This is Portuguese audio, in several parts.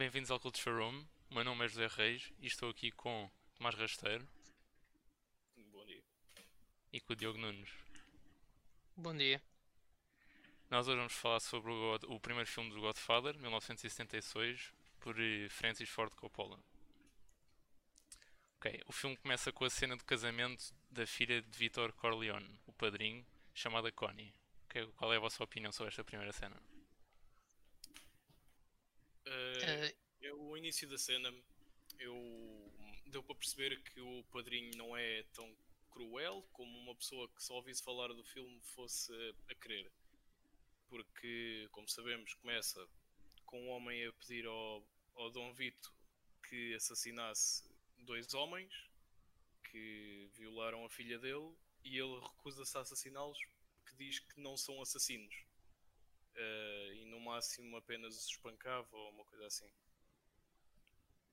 Bem-vindos ao Culture Room. O meu nome é José Reis e estou aqui com Tomás Rasteiro Bom dia. e com o Diogo Nunes. Bom dia. Nós hoje vamos falar sobre o, God- o primeiro filme do Godfather, 1976, por eh, Francis Ford Coppola. Ok, o filme começa com a cena do casamento da filha de Vitor Corleone, o padrinho, chamada Connie. Ok, Qual é a vossa opinião sobre esta primeira cena? Eu, o início da cena, eu deu para perceber que o padrinho não é tão cruel como uma pessoa que só ouvisse falar do filme fosse a querer. Porque, como sabemos, começa com um homem a pedir ao, ao Dom Vito que assassinasse dois homens que violaram a filha dele e ele recusa-se a assassiná-los porque diz que não são assassinos. Eh, e no máximo apenas os espancava ou uma coisa assim.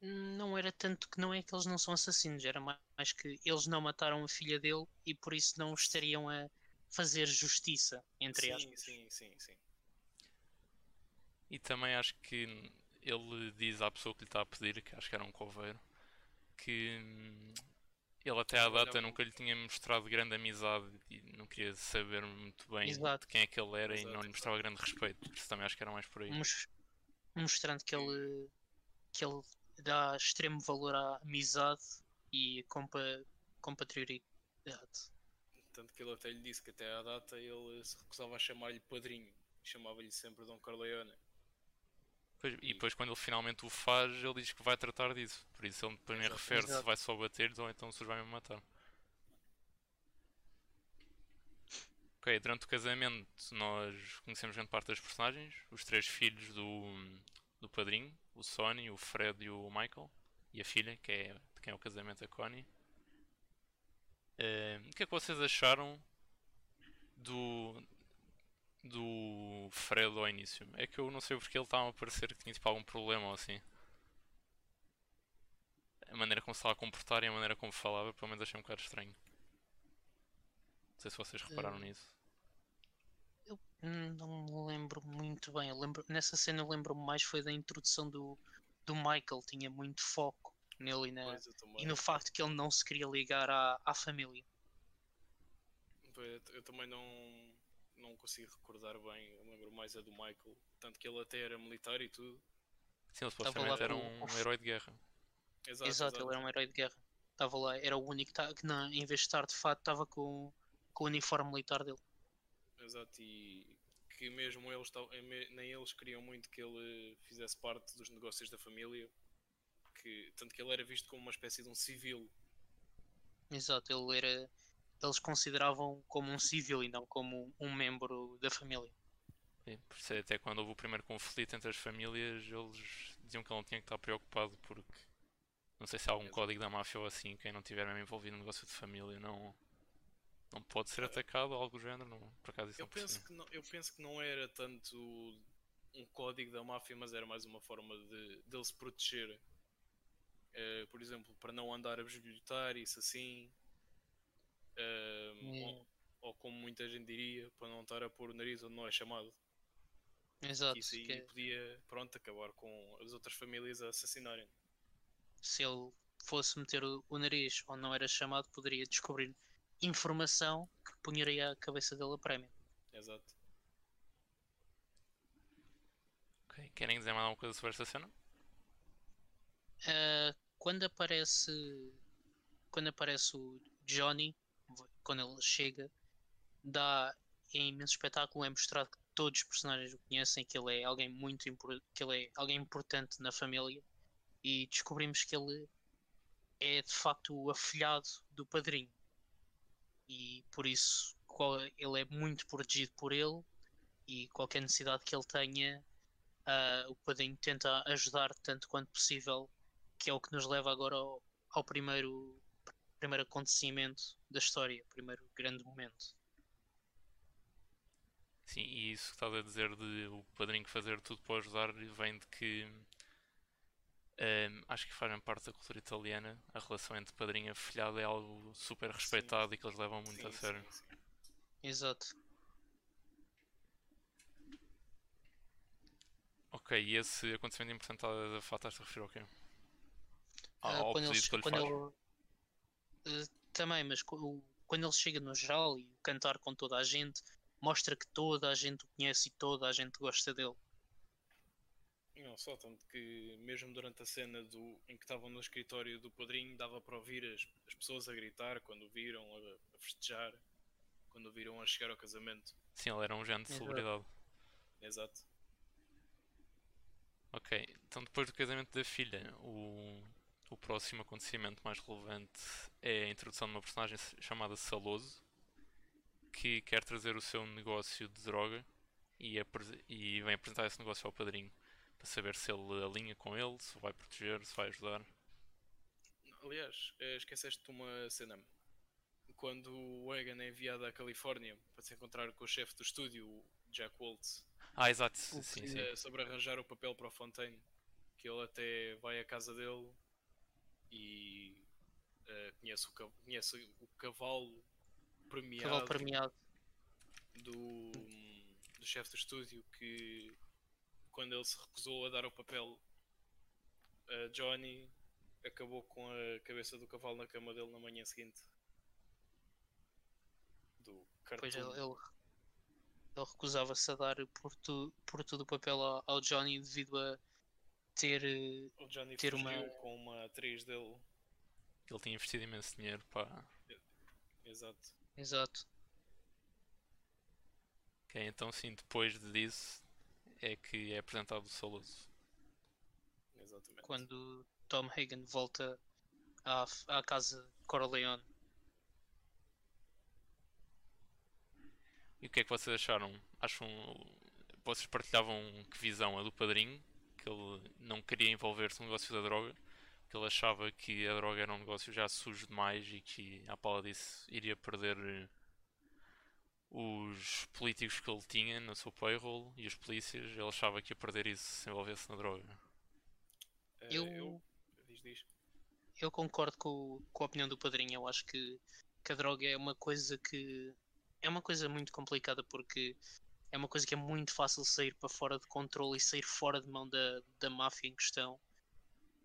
não era tanto que não é que eles não são assassinos, era ma- mais que eles não mataram a filha dele e por isso não estariam a fazer justiça, entre sim, aspas. sim, sim, sim. E também acho que ele diz à pessoa que lhe está a pedir, que acho que era um coveiro, que hum, ele até à data nunca lhe tinha mostrado grande amizade e não queria saber muito bem Exato. de quem é que ele era e Exato, não lhe mostrava grande respeito. Por isso também acho que era mais por aí. Mos- Mostrando que ele, que ele dá extremo valor à amizade e compa, compatrioridade. Tanto que ele até lhe disse que até à data ele se recusava a chamar-lhe padrinho. Chamava-lhe sempre Dom Corleone. Pois- e depois quando ele finalmente o faz, ele diz que vai tratar disso. Por isso ele depois nem Exato. refere se Exato. vai só bater ou então se vai mesmo matar. Ok, durante o casamento nós conhecemos grande parte das personagens, os três filhos do, do padrinho, o Sonny, o Fred e o Michael, e a filha, que é de quem é o casamento a Connie. Eh, o que é que vocês acharam do, do Fred ao início? É que eu não sei porque ele estava a parecer que tinha tipo algum problema ou assim. A maneira como se estava a comportar e a maneira como falava, pelo menos achei um bocado estranho. Não sei se vocês repararam Eh, nisso. Eu não me lembro muito bem. Eu lembro, nessa cena eu lembro-me mais foi da introdução do, do Michael, tinha muito foco nele e, na- eu e no facto que ele não se queria ligar à, à família. Pois, Eu também não, não consigo recordar bem. Eu lembro mais a do Michael. Tanto que ele até era militar e tudo. Sim, ele supostamente lá era um, um herói de guerra. Exato, Exato, ele era um herói de guerra. Estava lá, era o único que, na- em vez de estar de fato, estava com, com o uniforme militar dele. Exato, e que mesmo eles nem eles queriam muito que ele fizesse parte dos negócios da família, que, tanto que ele era visto como uma espécie de um civil. Exato, ele era. Eles consideravam como um civil e não como um membro da família. Sim, por isso é até quando houve o primeiro conflito entre as famílias, eles diziam que ele não tinha que estar preocupado porque não sei se há algum código da máfia ou assim, quem não estiver mesmo envolvido no negócio de família não, não pode ser atacado ou algo do género, não, por acaso isso Eu não penso, que não, eu penso que não era tanto um código da máfia, mas era mais uma forma de dele se proteger. Eh, por exemplo, para não andar a bisbilhotar, isso assim. Eh, Hum. ou, ou como muita gente diria, para não estar a pôr o nariz onde não é chamado. Exato, isso aí que é- podia, pronto, acabar com as outras famílias a assassinarem. se ele fosse meter o, o nariz onde não era chamado, poderia descobrir informação que punharia a cabeça dele a prémio. Exato. Ok, Querem dizer mais alguma coisa sobre esta cena? Ah, quando aparece quando aparece o Johnny quando ele chega dá é imenso espetáculo. É mostrado que todos os personagens o conhecem que ele é alguém muito que ele é alguém importante na família. E descobrimos que ele é de facto o afilhado do padrinho. E por isso qual- ele é muito protegido por ele e qualquer necessidade que ele tenha ah, o padrinho tenta ajudar tanto quanto possível que é o que nos leva agora ao, ao primeiro, primeiro acontecimento da história, primeiro grande momento. Sim, e isso que estás a dizer de o padrinho fazer tudo para ajudar vem de que ehm, acho que fazem parte da cultura italiana. A relação entre padrinho e afilhado é algo super respeitado e que eles levam muito Sim, a sério. sim, sim. Exato. Ok, e esse acontecimento importante da, Fata estás a referir ao quê? Ah, Ao quando ele, pedido que che- ele quando faz? ele- também, mas quando ele chega no geral e cantar com toda a gente, mostra que toda a gente o conhece e toda a gente gosta dele. Não, só tanto que mesmo durante a cena do, em que estavam no escritório do padrinho dava para ouvir as, as pessoas a gritar quando o viram, a, a festejar, quando o viram a chegar ao casamento. Sim, ele era um género de Exato. celebridade. Exato. Ok, então depois do casamento da filha, o, o próximo acontecimento mais relevante é a introdução de uma personagem chamada Saloso, que quer trazer o seu negócio de droga e, e vem apresentar esse negócio ao padrinho para saber se ele alinha com ele, se o vai proteger, se vai ajudar. Aliás, eh, esqueceste de uma cena. Quando o Egan é enviado à Califórnia para se encontrar com o chefe do estúdio, o Jack Waltz, Ah, exato, sim, sim. eh, sobre arranjar o papel para o Fontaine, que ele até vai à casa dele e eh, conhece, o, conhece o cavalo premiado, Cavalo premiado. do, do chefe do estúdio que quando ele se recusou a dar o papel a Johnny acabou com a cabeça do cavalo na cama dele na manhã seguinte do Pois cartoon. ele, ele, ele recusava-se a dar por, tu, por tudo o papel ao, ao Johnny devido a ter. eh, o Johnny ter uma- com uma atriz dele Ele tinha investido imenso dinheiro para. exato Exato. Ok, então sim, depois disso é que é apresentado o Saloso. exatamente Quando Tom Hagen volta à, à casa de Corleone. E o que é que vocês acharam? Acham. Vocês partilhavam que visão? A do padrinho, que ele não queria envolver-se no negócio da droga, que ele achava que a droga era um negócio já sujo demais e que, à pala disso, iria perder eh, os políticos que ele tinha no seu payroll e os polícias. Ele achava que ia perder isso se envolvesse na droga. Eh, Eu, eu diz, diz. eu concordo com, com a opinião do padrinho. Eu acho que, que a droga é uma coisa que. É uma coisa muito complicada porque é uma coisa que é muito fácil sair para fora de controle e sair fora de mão da, da máfia em questão.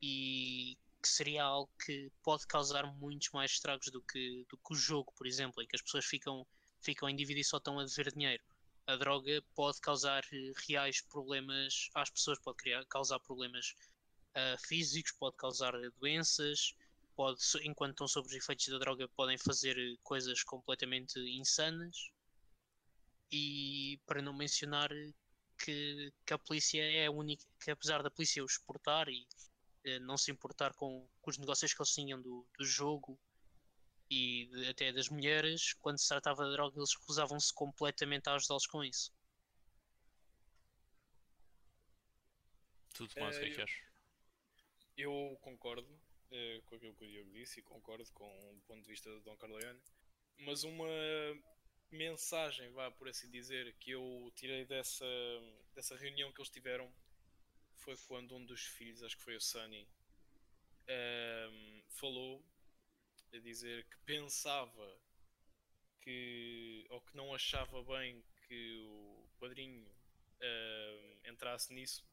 E que seria algo que pode causar muitos mais estragos do que, do que o jogo, por exemplo, em que as pessoas ficam, ficam em dívida e só estão a dever dinheiro. A droga pode causar eh, reais problemas às pessoas, pode criar, causar problemas ah, físicos, pode causar eh, doenças, pode, enquanto estão sob os efeitos da droga, podem fazer coisas completamente insanas. E para não mencionar eh, que, que a polícia é a única, que apesar da polícia os exportar e eh, não se importar com, com os negócios que eles tinham do, do jogo e de- até das mulheres, quando se tratava de droga, eles recusavam-se completamente a ajudá-los com isso. Tudo mais, o que é que eu- achas? Eu concordo eh, com aquilo que o Diogo disse e concordo com o ponto de vista do Don Corleone, mas uma mensagem, vá por assim dizer, que eu tirei dessa, dessa reunião que eles tiveram foi quando um dos filhos, acho que foi o Sunny, ehm, falou a dizer que pensava que ou que não achava bem que o padrinho ehm, entrasse nisso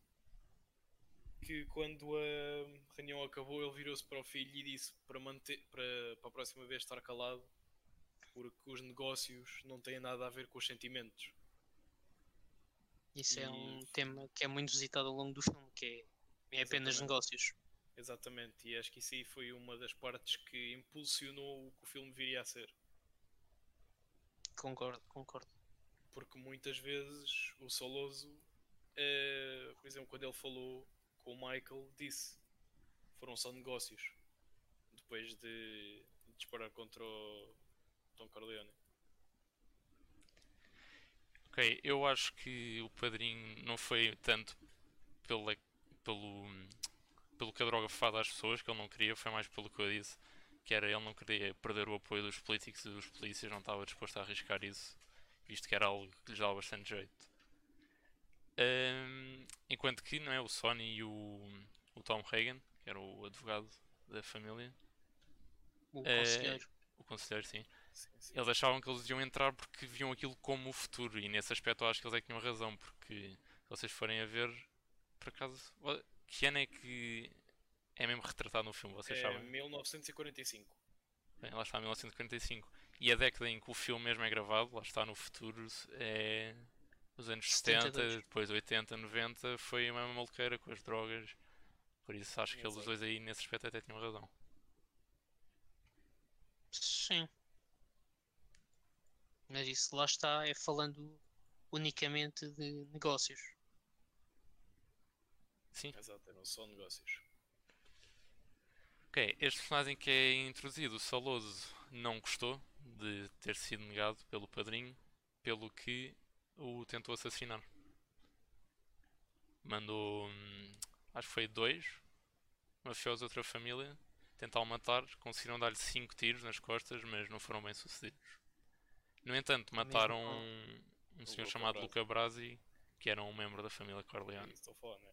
que quando a reunião acabou ele virou-se para o filho e disse para manter para, para a próxima vez estar calado porque os negócios não têm nada a ver com os sentimentos. Isso é E- um tema que é muito visitado ao longo do filme, que é, é apenas Exatamente. negócios. Exatamente, e acho que isso aí foi uma das partes que impulsionou o que o filme viria a ser. Concordo, concordo. Porque muitas vezes o Soloso, eh, por exemplo, quando ele falou com o Michael, disse foram só negócios depois de disparar contra o Tom Corleone. Ok, eu acho que o padrinho não foi tanto pela, pelo, pelo que a droga faz às pessoas, que ele não queria, foi mais pelo que eu disse, que era ele não queria perder o apoio dos políticos e dos polícias, não estava disposto a arriscar isso, visto que era algo que lhes dava bastante jeito. Ahm, enquanto que não é, o Sony e o, o Tom Hagen, que era o advogado da família, O É, conselheiro. o conselheiro, sim, Sim, sim. eles achavam que eles iam entrar porque viam aquilo como o futuro e nesse aspecto eu acho que eles é que tinham razão porque se vocês forem a ver por acaso, que ano é que é mesmo retratado no filme, vocês É sabem? 1945. Bem, lá está 1945. E a década em que o filme mesmo é gravado, lá está no futuro, é os anos 70, 72. depois 80, 90, foi uma maluqueira com as drogas. Por isso acho que eles dois aí nesse aspecto até tinham razão. Sim. Mas isso lá está, é falando unicamente de negócios. Sim. Exato, eram só negócios. Ok, este personagem que é introduzido, o Saloso, não gostou de ter sido negado pelo padrinho, pelo que o tentou assassinar. Mandou, hum, acho que foi dois mafiosos de outra família tentar o matar, conseguiram dar-lhe cinco tiros nas costas, mas não foram bem sucedidos. No entanto, mataram um, um senhor Luca chamado Brasi. Luca Brasi, que era um membro da família Corleone. estou a falar, né?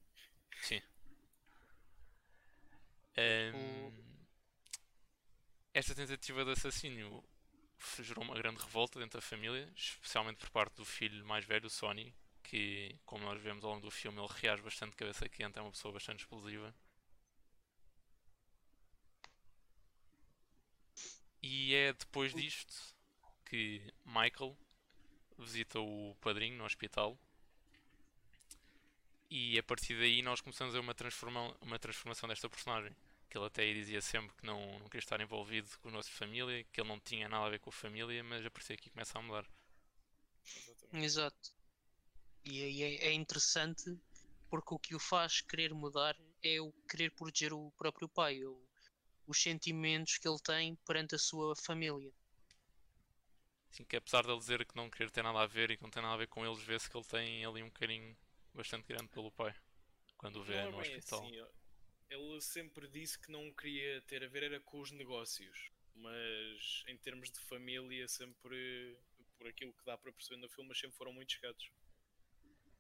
Sim. Ehm, esta tentativa de assassínio gerou uma grande revolta dentro da família, especialmente por parte do filho mais velho, o Sonny, que, como nós vemos ao longo do filme, ele reage bastante de cabeça quente, é uma pessoa bastante explosiva. E é depois disto que Michael visita o padrinho no hospital e a partir daí nós começamos a ver uma, transforma uma transformação desta personagem. Que ele até aí dizia sempre que não, não queria estar envolvido com a nossa família, que ele não tinha nada a ver com a família, mas a partir daqui começa a mudar. Exatamente. Exato. E aí é, é interessante porque o que o faz querer mudar é o querer proteger o próprio pai, o- os sentimentos que ele tem perante a sua família. Assim que apesar de ele dizer que não querer ter nada a ver e que não tem nada a ver com eles, vê-se que ele tem ali um carinho bastante grande pelo pai. Quando o vê Não no é hospital. assim. Ele sempre disse que não queria ter a ver era com os negócios, mas em termos de família, sempre por aquilo que dá para perceber no filme, mas sempre foram muito chegados.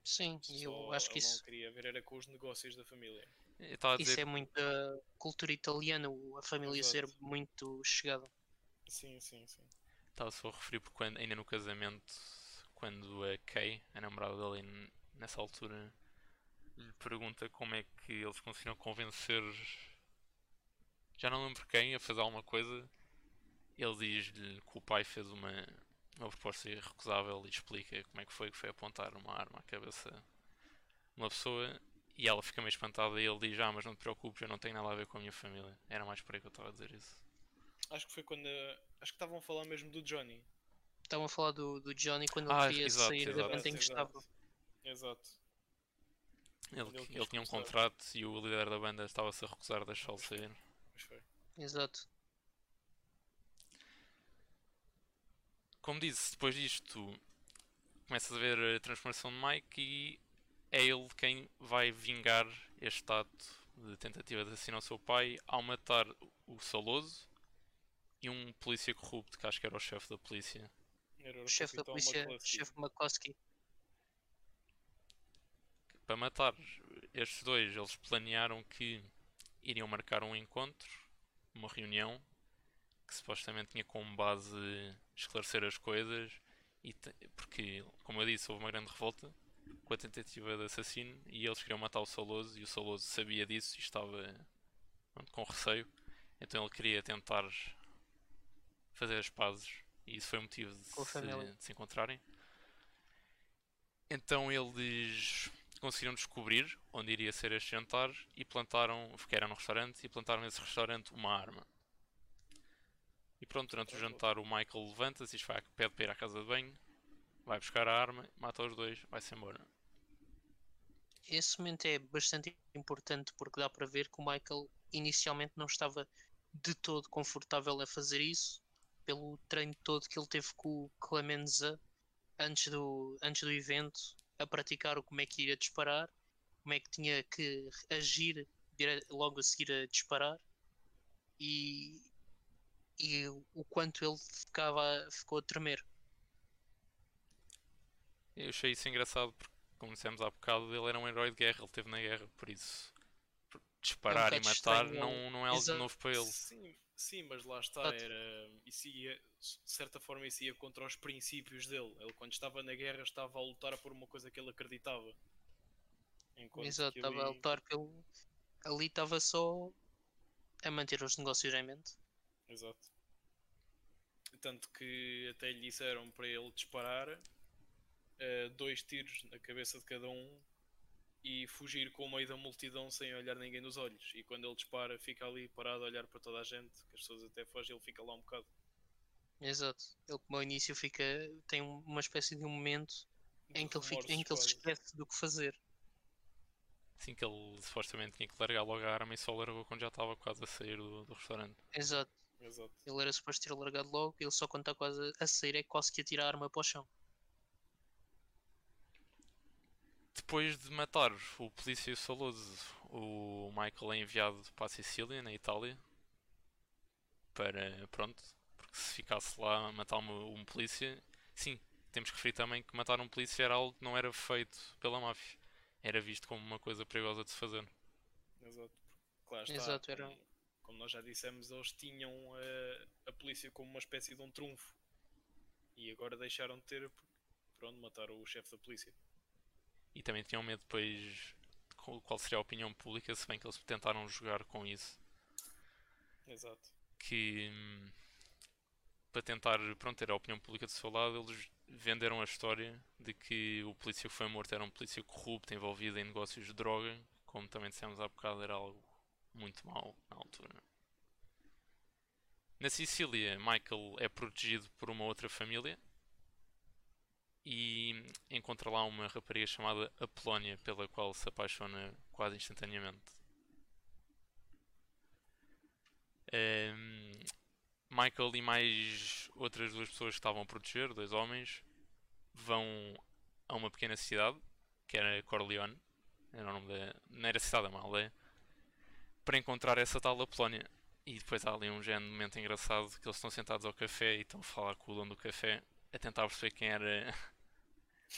Sim, e eu Só acho que ele isso, não queria ver era com os negócios da família. A isso dizer é muito da cultura italiana, a família ser Exato. muito chegada. Sim, sim, sim. Estava só a referir porque quando, ainda no casamento, quando a Kay, a namorada dele, nessa altura, lhe pergunta como é que eles conseguiram convencer. Já não lembro quem a fazer alguma coisa. Ele diz-lhe que o pai fez uma, uma proposta irrecusável e explica como é que foi que foi apontar uma arma à cabeça de uma pessoa e ela fica meio espantada e ele diz, ah, mas não te preocupes, eu não tenho nada a ver com a minha família. Era mais por aí que eu estava a dizer isso. Acho que foi quando. Acho que estavam a falar mesmo do Johnny. Estavam a falar do, do Johnny quando Ah, ele queria exato, sair exato. da banda em que estava. exato. Ele, ele ele tinha um contrato e o líder da banda estava-se a recusar a deixá-lo sair. Mas foi. Exato. Como disse, depois disto começas a ver a transformação de Mike e é ele quem vai vingar este ato de tentativa de assassinar o seu pai ao matar o Saloso e um polícia corrupto, que acho que era o chefe da polícia. Era O chefe da polícia, McCluskey. chefe McCluskey. Para matar estes dois, eles planearam que iriam marcar um encontro, uma reunião, que supostamente tinha como base esclarecer as coisas, e te- porque, como eu disse, houve uma grande revolta com a tentativa de assassino e eles queriam matar o Saloso e o Saloso sabia disso e estava com receio, então ele queria tentar fazer as pazes e isso foi o motivo de, se, de se encontrarem. Então eles conseguiram descobrir onde iria ser este jantar e plantaram, porque era num restaurante, e plantaram nesse restaurante uma arma. E pronto, durante o jantar o Michael levanta-se e vai, pede para ir à casa de banho, vai buscar a arma, mata os dois, vai-se embora. Esse momento é bastante importante porque dá para ver que o Michael inicialmente não estava de todo confortável a fazer isso, pelo treino todo que ele teve com o Clemenza antes do, antes do evento, a praticar o como é que ia disparar, como é que tinha que agir logo a seguir a disparar e, e o quanto ele ficava, ficou a tremer. Eu achei isso engraçado porque, como dissemos há bocado, ele era um herói de guerra, ele esteve na guerra, por isso disparar e bocado matar estranho, não, não é algo exato. novo para ele. Sim, sim, mas lá está, era, isso ia, de certa forma isso ia contra os princípios dele. Ele quando estava na guerra estava a lutar por uma coisa que ele acreditava. Enquanto Exato, estava a ali- lutar pelo. Ali estava só a manter os negócios em mente. Exato. Tanto que até lhe disseram para ele disparar eh, dois tiros na cabeça de cada um e fugir com o meio da multidão sem olhar ninguém nos olhos. E quando ele dispara, fica ali parado a olhar para toda a gente, que as pessoas até fogem, ele fica lá um bocado. Exato. Ele, como ao início, fica, tem um- uma espécie de um momento de em que ele, fica, em que ele se esquece do que fazer. Assim que ele supostamente tinha que largar logo a arma e só largou quando já estava quase a sair do, do restaurante. Exato. Exato. Ele era suposto ter largado logo, ele só quando está quase a sair é que quase que atira a arma para o chão. Depois de matar o polícia e o Saloso, o Michael é enviado para a Sicília, na Itália, para, pronto, porque se ficasse lá a matar uma- um polícia, sim, temos que referir também que matar um polícia era algo que não era feito pela máfia, era visto como uma coisa perigosa de se fazer. Exato. Claro está. Exato, era- Como, como nós já dissemos, eles tinham eh, a polícia como uma espécie de um trunfo. E agora deixaram de ter porque, pronto, mataram o chefe da polícia. E também tinham medo depois de qual seria a opinião pública, se bem que eles tentaram jogar com isso. Exato. que para tentar pronto, ter a opinião pública do seu lado, eles venderam a história de que o polícia que foi morto era um polícia corrupto, envolvido em negócios de droga, como também dissemos há bocado, era algo muito mau na altura. Na Sicília, Michael é protegido por uma outra família e encontra lá uma rapariga chamada Apolónia, pela qual se apaixona quase instantaneamente. Ehm, Michael e mais outras duas pessoas que estavam a proteger, dois homens, vão a uma pequena cidade, que era Corleone, era o nome da, não era cidade, é uma aldeia, para encontrar essa tal Apolónia. E depois há ali um género de momento engraçado que eles estão sentados ao café e estão a falar com o dono do café, a tentar perceber quem era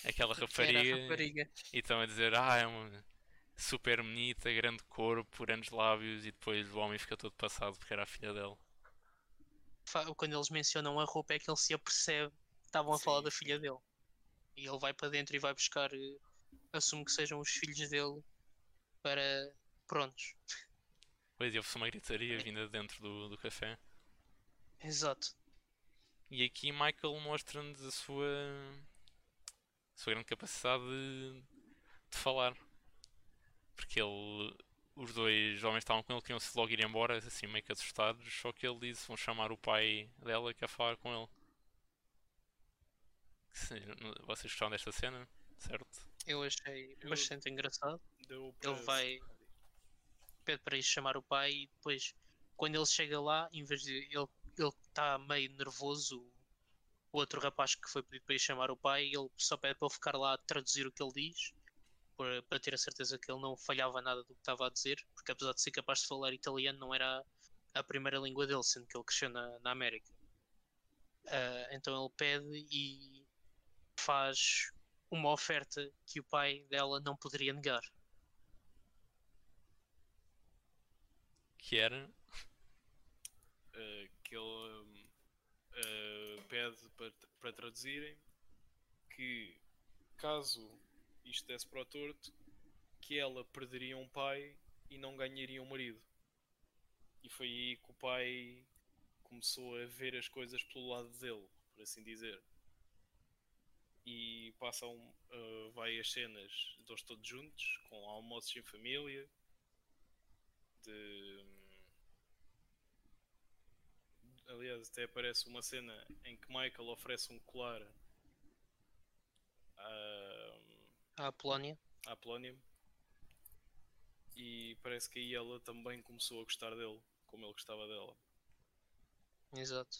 aquela rapariga. rapariga. E estão a dizer, ah, é uma super bonita, grande corpo, grandes lábios, e depois o homem fica todo passado porque era a filha dele. Quando eles mencionam a roupa é que ele se apercebe que estavam a falar Sim. da filha dele. E ele vai para dentro e vai buscar, eh, assume que sejam os filhos dele para. Prontos. Pois, e houve uma gritaria vinda de dentro do, do café. Exato. E aqui Michael mostra-nos a sua, sua grande capacidade de, de falar. Porque ele, os dois homens estavam com ele, queriam-se logo ir embora, assim meio que assustados, só que ele disse, vão chamar o pai dela que quer falar com ele. Vocês gostaram desta cena, certo? Eu achei Eu- bastante engraçado. Ele vai. pede para ir chamar o pai e depois, quando ele chega lá, em vez de ele ele está meio nervoso, o outro rapaz que foi pedido para ir chamar o pai, ele só pede para ele ficar lá a traduzir o que ele diz, para, para ter a certeza que ele não falhava nada do que estava a dizer, porque apesar de ser capaz de falar italiano, não era a, primeira língua dele, sendo que ele cresceu na, na América. Ah, então ele pede e faz uma oferta que o pai dela não poderia negar. Que era, eh, que ele eh, pede para, para traduzirem que caso isto desse para o torto, que ela perderia um pai e não ganharia um marido. E foi aí que o pai começou a ver as coisas pelo lado dele, por assim dizer. E passam uh, várias cenas deles todos juntos, com almoços em família, de aliás, até aparece uma cena em que Michael oferece um colar à, À Polónia. à Polónia e parece que aí ela também começou a gostar dele, como ele gostava dela. Exato.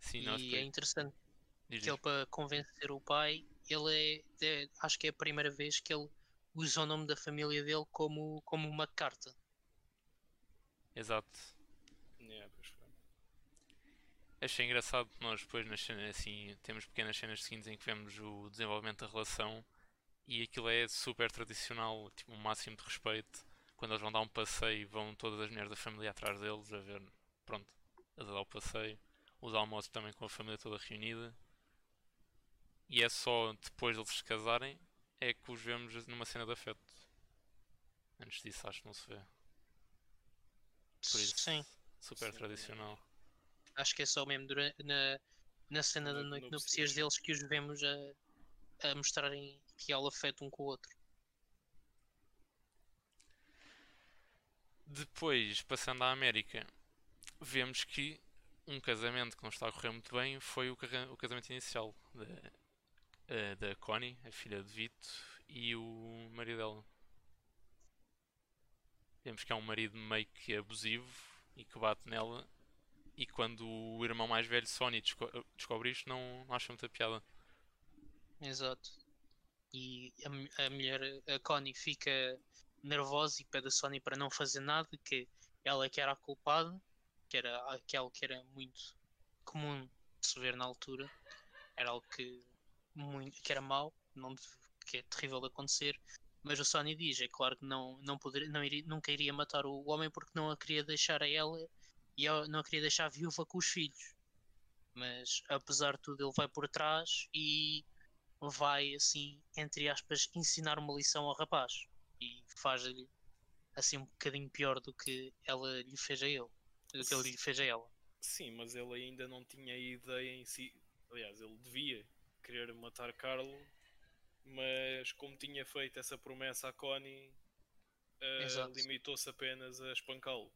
sim, e é interessante diz, que ele para convencer o pai, ele é, é- acho que é a primeira vez que ele usa o nome da família dele como, como uma carta. Exato. Achei engraçado que nós depois nas cenas assim temos pequenas cenas seguintes em que vemos o desenvolvimento da relação e aquilo é super tradicional, tipo um máximo de respeito. Quando eles vão dar um passeio, vão todas as mulheres da família atrás deles a ver, pronto, a dar o passeio. Os almoços também com a família toda reunida. E é só depois deles se casarem é que os vemos numa cena de afeto. Antes disso acho que não se vê. Por isso, Sim, super Sim, tradicional. Acho que é só mesmo dura- na, na cena da No- noite no nupcias deles que os vemos a, a mostrarem real afeto um com o outro. Depois, passando à América, vemos que um casamento que não está a correr muito bem foi o, o casamento inicial da, eh, da Connie, a filha de Vito, e o marido dela. Vemos que é um marido meio que abusivo e que bate nela. E quando o irmão mais velho, Sonny, desco- descobre isto, não, não acha muita piada. Exato. E a, a mulher, a Connie, fica nervosa e pede a Sony para não fazer nada, que ela que era a culpada, que era aquilo que era muito comum de se ver na altura, era algo que, muito, que era mau, não que é terrível de acontecer. Mas o Sony diz, é claro que não, não, poderia, não iria, nunca iria matar o homem porque não a queria deixar a ela e ela não a queria deixar viúva com os filhos. Mas apesar de tudo, ele vai por trás e vai assim, entre aspas, ensinar uma lição ao rapaz e faz-lhe assim um bocadinho pior do que ela lhe fez a ele, do que ele lhe fez a ela. Sim, mas ele ainda não tinha ideia em si. Aliás, ele devia querer matar Carlo, mas como tinha feito essa promessa à Connie, Exato. limitou-se apenas a espancá-lo.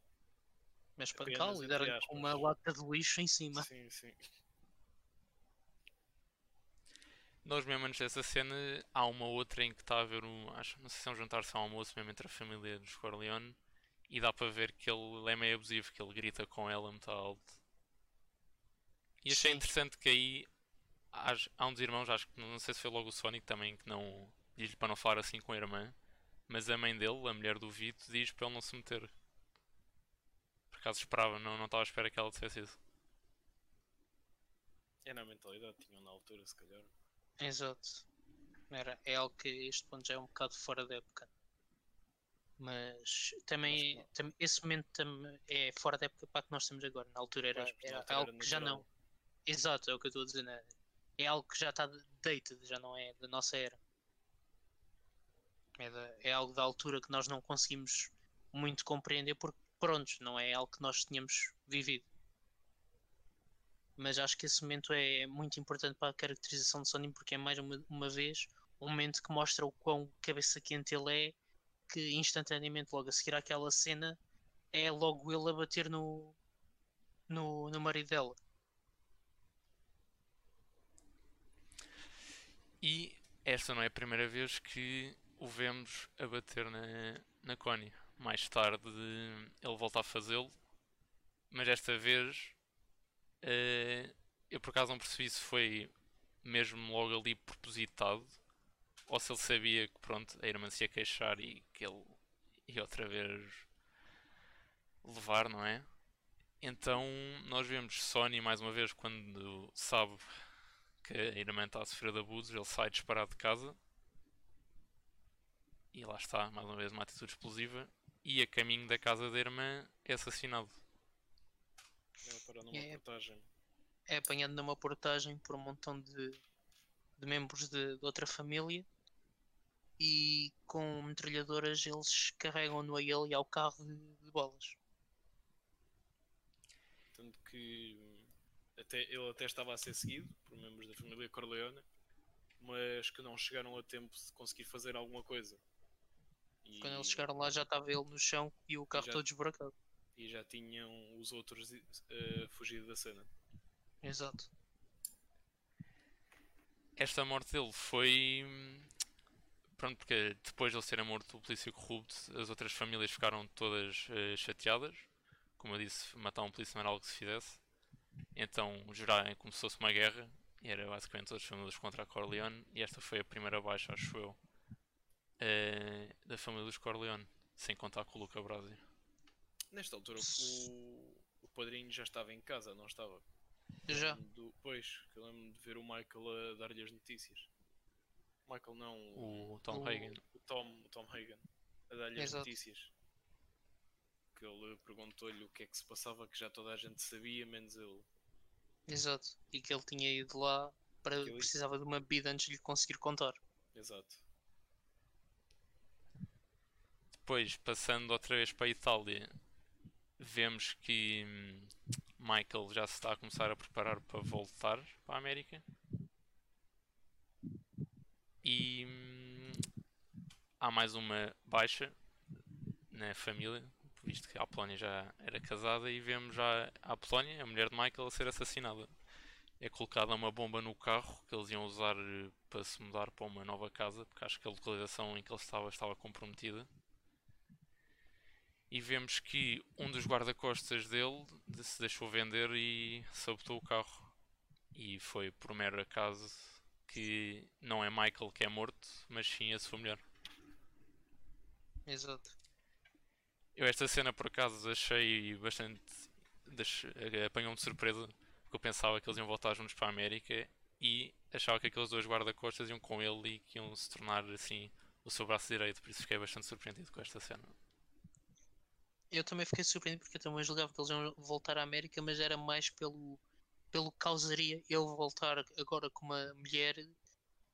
Mas espancá-lo e aspas. uma lata de lixo em cima. Sim, sim. Nós mesmo antes dessa cena, há uma outra em que está a haver um, acho, não sei se é um jantar só almoço mesmo entre a família dos Corleone e dá para ver que ele é meio abusivo, que ele grita com ela muito alto. E achei Sim. interessante que aí há, há um dos irmãos, acho que não sei se foi logo o Sonic também, que não diz-lhe para não falar assim com a irmã, mas a mãe dele, a mulher do Vito, diz para ele não se meter. Por acaso esperava, não, não estava à espera que ela dissesse isso. É na mentalidade, tinham na altura, se calhar. Exato. Era, é algo que a este ponto já é um bocado fora da época. Mas também, Mas, tam- esse momento tam- é fora da época para a que nós estamos agora. Na altura era, Pois, era altura algo era que já não. Exato, é o que eu estou a dizer. né? É algo que já está dated, já não é da nossa era. É, da- é algo da altura que nós não conseguimos muito compreender porque, pronto, não é algo que nós tínhamos vivido. Mas acho que esse momento é muito importante para a caracterização de Sony porque é mais uma, uma vez um momento que mostra o quão cabeça quente ele é que instantaneamente logo a seguir àquela cena é logo ele a bater no, no, no marido dela. E esta não é a primeira vez que o vemos a bater na, na Connie. Mais tarde ele volta a fazê-lo, mas desta vez eh, eu por acaso não percebi se foi mesmo logo ali propositado ou se ele sabia que pronto, a irmã se ia queixar e que ele ia outra vez levar, não é? Então nós vemos Sony mais uma vez quando sabe que a irmã está a sofrer de abusos, ele sai disparado de casa e lá está, mais uma vez uma atitude explosiva e a caminho da casa da irmã é assassinado. Era para numa É. portagem. É apanhado numa portagem por um montão de, de membros de, de outra família e com metralhadoras eles carregam-no a ele e ao carro de, de bolas. Tanto que hum, até, ele até estava a ser seguido por membros da família Corleone, mas que não chegaram a tempo de conseguir fazer alguma coisa. E, Quando eles chegaram lá já estava ele no chão e o carro já- todo esburacado. e já tinham os outros eh, fugido da cena. Exato. Esta morte dele foi. hum, Pronto, porque depois de ele ser morto o polícia corrupto, as outras famílias ficaram todas eh, chateadas. Como eu disse, matar um polícia não era algo que se fizesse. Então juraram como se fosse uma guerra. E era basicamente todas as famílias contra a Corleone. E esta foi a primeira baixa, acho eu, eh, da família dos Corleone. Sem contar com o Luca Brasi. Nesta altura o, o padrinho já estava em casa, não estava? Já. Do, pois, que eu lembro de ver o Michael a dar-lhe as notícias. Michael não, o, O Tom O- Hagen. o Tom, o Tom Hagen, a dar-lhe as notícias. Que ele perguntou-lhe o que é que se passava, que já toda a gente sabia, menos ele. Exato. E que ele tinha ido lá para ele- precisava de uma bebida antes de lhe conseguir contar. Exato. Depois, passando outra vez para a Itália, vemos que hum, Michael já se está a começar a preparar para voltar para a América. E hum, há mais uma baixa na família, visto que a Polónia já era casada, e vemos já a Polónia, a mulher de Michael, a ser assassinada. É colocada uma bomba no carro que eles iam usar eh, para se mudar para uma nova casa, porque acho que a localização em que ele estava estava comprometida. E vemos que um dos guarda-costas dele se deixou vender e sabotou o carro. E foi por mero acaso que não é Michael que é morto, mas sim a sua mulher. Exato. Eu esta cena por acaso achei bastante. apanhou-me de surpresa, porque eu pensava que eles iam voltar juntos para a América e achava que aqueles dois guarda-costas iam com ele e que iam se tornar assim o seu braço direito, por isso fiquei bastante surpreendido com esta cena. Eu também fiquei surpreendido porque eu também julgava que eles iam voltar à América, mas era mais pelo, pelo que causaria ele voltar agora com uma mulher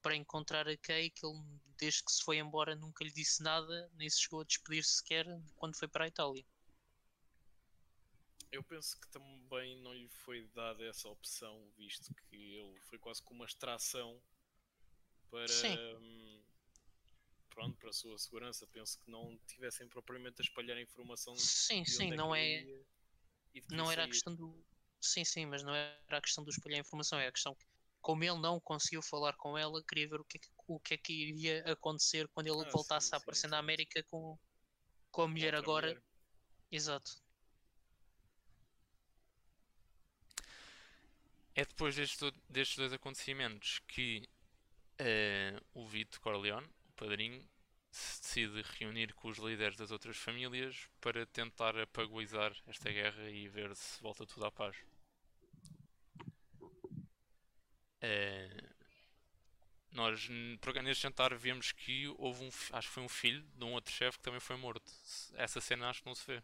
para encontrar a Kay, que ele desde que se foi embora nunca lhe disse nada, nem se chegou a despedir sequer quando foi para a Itália. Eu penso que também não lhe foi dada essa opção, visto que ele foi quase como uma extração para, hum, pronto, para a sua segurança. Penso que não tivessem propriamente a espalhar a informação. Sim, sim, é não é. Não era a questão do. Sim, sim, mas não era a questão do espalhar a informação, é a questão que como ele não conseguiu falar com ela, queria ver o que é que, o que, é que iria acontecer quando ele ah, voltasse sim, a aparecer sim, na América com, com a mulher Outra agora. Mulher. Exato. É depois destes, destes dois acontecimentos que uh, o Vito Corleone, padrinho, se decide reunir com os líderes das outras famílias para tentar apaguizar esta guerra e ver se volta tudo à paz. Uh, nós, neste jantar, vemos que houve um, acho que foi um filho de um outro chefe que também foi morto. Essa cena acho que não se vê.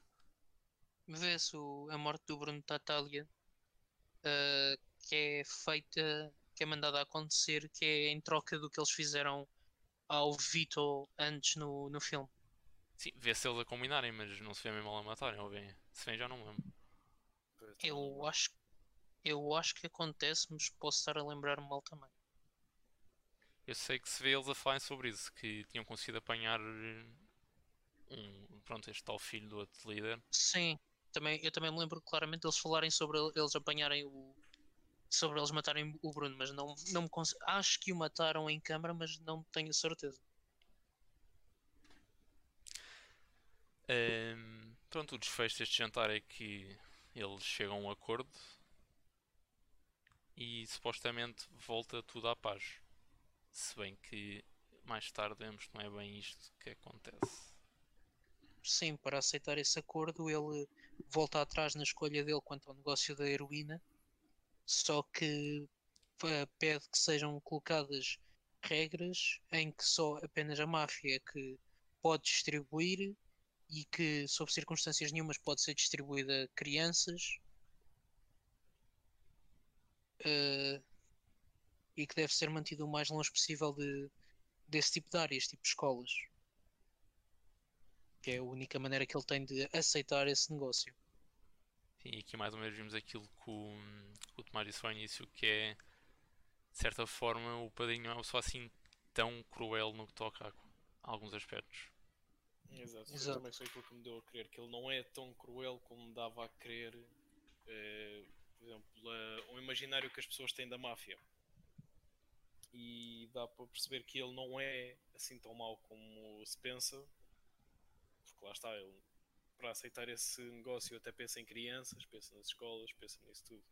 Vê-se a morte do Bruno Tatália, uh, que é feita, que é mandada a acontecer, que é em troca do que eles fizeram ao Vito antes no, no filme. Sim, vê-se eles a combinarem, mas não se vê mesmo a matarem, ou bem? Se vem já não lembro. Eu acho eu acho que acontece, mas posso estar a lembrar-me mal também. Eu sei que se vê eles a falarem sobre isso, que tinham conseguido apanhar um, pronto, este tal filho do outro líder. Sim, também, eu também me lembro claramente eles falarem sobre eles apanharem o. sobre eles matarem o Bruno, mas não, não me cons... acho que o mataram em câmara, mas não tenho certeza. Um, pronto, o desfecho deste jantar é que eles chegam a um acordo e supostamente volta tudo à paz. Se bem que mais tarde vemos que não é bem isto que acontece. Sim, para aceitar esse acordo, ele volta atrás na escolha dele quanto ao negócio da heroína, só que pede que sejam colocadas regras em que só apenas a máfia é que pode distribuir e que, sob circunstâncias nenhumas, pode ser distribuída a crianças uh, e que deve ser mantido o mais longe possível de, desse tipo de áreas, tipo de escolas. Que é a única maneira que ele tem de aceitar esse negócio. E aqui mais ou menos vimos aquilo que o, o Tomás disse ao início, que é de certa forma o padrinho não é só assim tão cruel no que toca a, alguns aspectos. Exato, Exato. também foi aquilo que me deu a crer que ele não é tão cruel como me dava a crer. Eh, por exemplo, uh, um imaginário que as pessoas têm da máfia. E dá para perceber que ele não é assim tão mau como se pensa, porque lá está, ele para aceitar esse negócio até pensa em crianças, pensa nas escolas, pensa nisso tudo.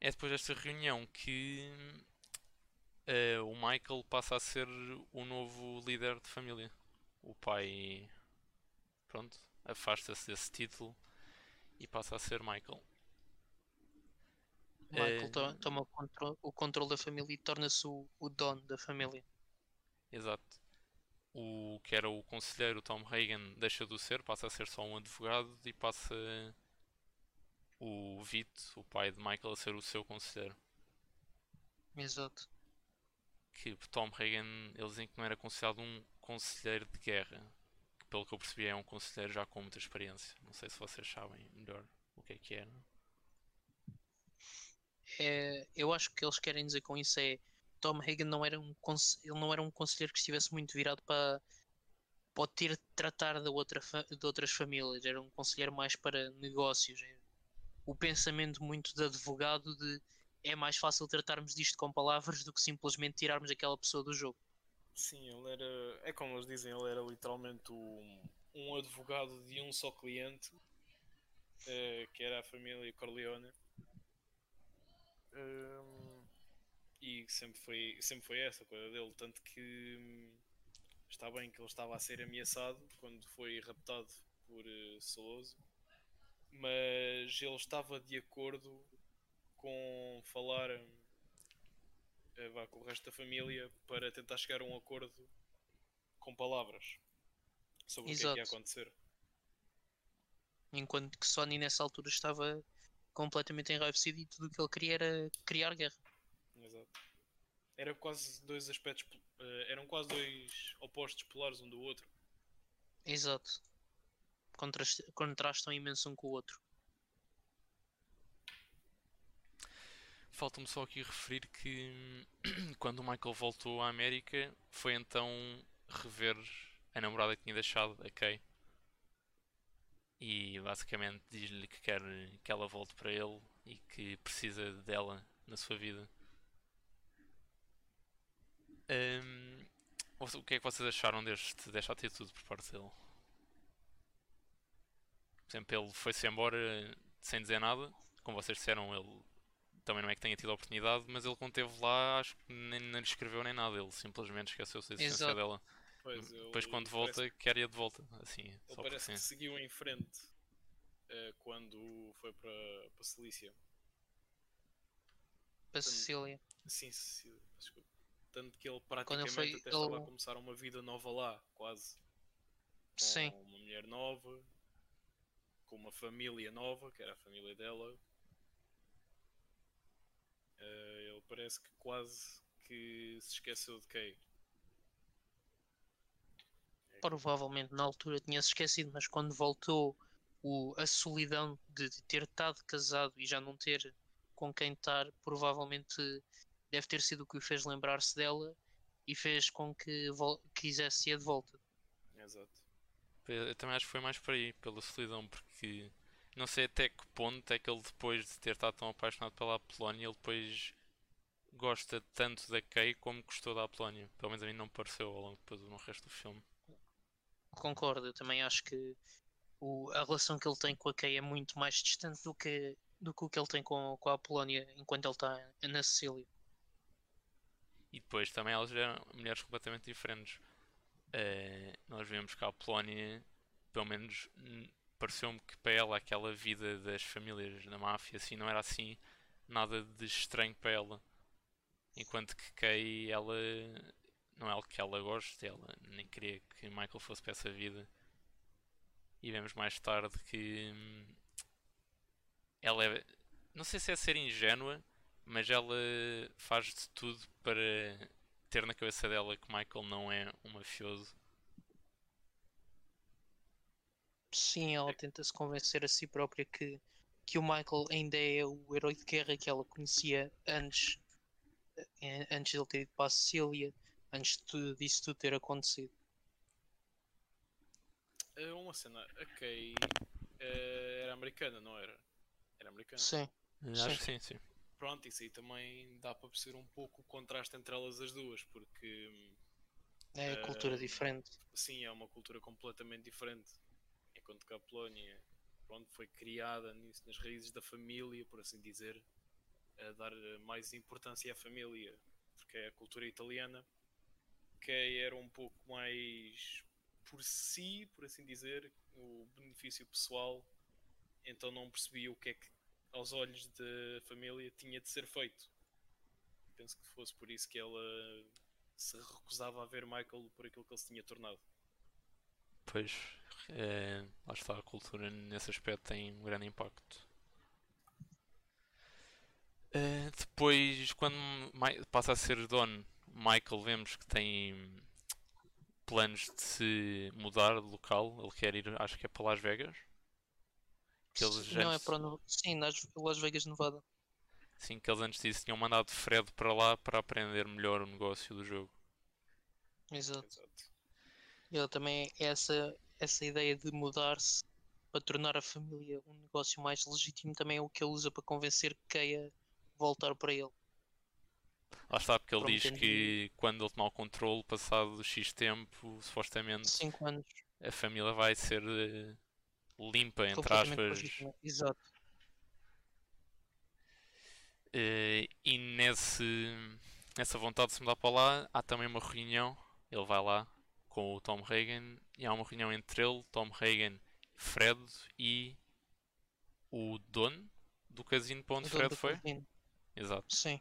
É depois desta reunião que uh, o Michael passa a ser o novo líder de família. O pai, pronto, afasta-se desse título e passa a ser Michael. Michael é... toma o controle, o controle da família e torna-se o, o dono da família. Exato. O que era o conselheiro Tom Hagen deixa de ser, passa a ser só um advogado e passa o Vito, o pai de Michael, a ser o seu conselheiro. Exato. que Tom Hagen, eles dizem que não era considerado um conselheiro de guerra. Que, pelo que eu percebi, é um conselheiro já com muita experiência. Não sei se vocês sabem melhor o que é que era. É, eu acho que o que eles querem dizer com isso é Tom Hagen não era um ele não era um conselheiro que estivesse muito virado para pode ter de tratar de, outra de outras famílias, era um conselheiro mais para negócios. É o pensamento muito de advogado de é mais fácil tratarmos disto com palavras do que simplesmente tirarmos aquela pessoa do jogo. Sim, ele era. É como eles dizem, ele era literalmente um, um advogado de um só cliente, uh, que era a família Corleone. Um, e sempre foi, sempre foi essa coisa dele. Tanto que hum, está bem que ele estava a ser ameaçado quando foi raptado por uh, Soloso, mas ele estava de acordo com falar uh, vá, com o resto da família para tentar chegar a um acordo com palavras sobre Exato. o que é que ia acontecer. Enquanto que Sony nessa altura estava completamente enraivecido e tudo o que ele queria era criar guerra. Era quase dois aspectos, uh, eram quase dois opostos polares um do outro. Exato. contrastam imenso um com o outro. Falta-me só aqui referir que quando o Michael voltou à América foi então rever a namorada que tinha deixado, a Kay. E basicamente diz-lhe que quer que ela volte para ele e que precisa dela na sua vida. Um, o que é que vocês acharam deste, desta atitude por parte dele? Por exemplo, ele foi-se embora sem dizer nada. Como vocês disseram, ele também não é que tenha tido a oportunidade, mas ele quando esteve lá acho que nem, nem lhe escreveu nem nada, ele simplesmente esqueceu-se da existência Exato. dela. Pois, Depois quando volta, parece... quer ir de volta. Assim, ele parece que seguiu em frente uh, quando foi para, para Cilícia. Para Sicília. Sim, Sicília, desculpa. Tanto que ele praticamente foi, até ele... estava a começar uma vida nova lá, quase. Com Sim. uma mulher nova, com uma família nova, que era a família dela, Uh, ele parece que quase que se esqueceu de Kay. Provavelmente na altura tinha-se esquecido, mas quando voltou o, a solidão de, de ter estado casado e já não ter com quem estar, provavelmente deve ter sido o que o fez lembrar-se dela e fez com que quisesse ir de volta. Exato. Eu também acho que foi mais por aí, pela solidão, porque não sei até que ponto é que ele depois de ter estado tão apaixonado pela Polónia, ele depois gosta tanto da Kay como gostou da Polónia. Pelo menos a mim não pareceu ao longo depois no resto do filme. Concordo, eu também acho que o, a relação que ele tem com a Kay é muito mais distante do que, do que o que ele tem com, com a Polónia enquanto ele está na Sicília. E depois também elas eram mulheres completamente diferentes. Uh, nós vemos que a Polónia, pelo menos pareceu-me que para ela aquela vida das famílias na máfia assim não era assim nada de estranho para ela. Enquanto que Kay ela não é algo que ela goste, ela nem queria que Michael fosse para essa vida. E vemos mais tarde que hum, ela é, não sei se é ser ingênua, mas ela faz de tudo para ter na cabeça dela que Michael não é um mafioso Sim, ela tenta se convencer a si própria que, que o Michael ainda é o herói de guerra que ela conhecia antes, eh, antes de ele ter ido para a Sicília, antes de tudo, disso tudo ter acontecido. É uma cena, a Kay uh, era americana, não era? Era americana? Sim. Acho que sim, sim. Pronto, isso aí também dá para perceber um pouco o contraste entre elas as duas, porque. É uh, cultura diferente. Sim, é uma cultura completamente diferente enquanto que a Polónia pronto, foi criada nisso, nas raízes da família, por assim dizer, a dar mais importância à família, porque é a cultura italiana, que era um pouco mais por si, por assim dizer, o benefício pessoal, então não percebia o que é que aos olhos da família tinha de ser feito. Penso que fosse por isso que ela se recusava a ver Michael por aquilo que ele se tinha tornado. Pois, é, lá está, a cultura nesse aspecto tem um grande impacto. É, depois, quando passa a ser Don, Michael vemos que tem planos de se mudar de local. Ele quer ir, acho que é para Las Vegas. Que eles já Não é para o Sim, nas Las Vegas, Nevada. Sim, que eles antes disso tinham mandado Fred para lá para aprender melhor o negócio do jogo. Exato. Exato. E ele também é essa, essa ideia de mudar-se para tornar a família um negócio mais legítimo também é o que ele usa para convencer Kay a voltar para ele. Lá está, porque ele Pronto, diz entendi. que quando ele tomar o controle, passado X tempo, supostamente 5 anos. a família vai ser eh, limpa, entre aspas. Exato. Eh, e nesse, nessa vontade de se mudar para lá, há também uma reunião. Ele vai lá com o Tom Hagen e há uma reunião entre ele, Tom Hagen, Fred e o dono do casino para onde Fred foi. casino. Exato. Sim.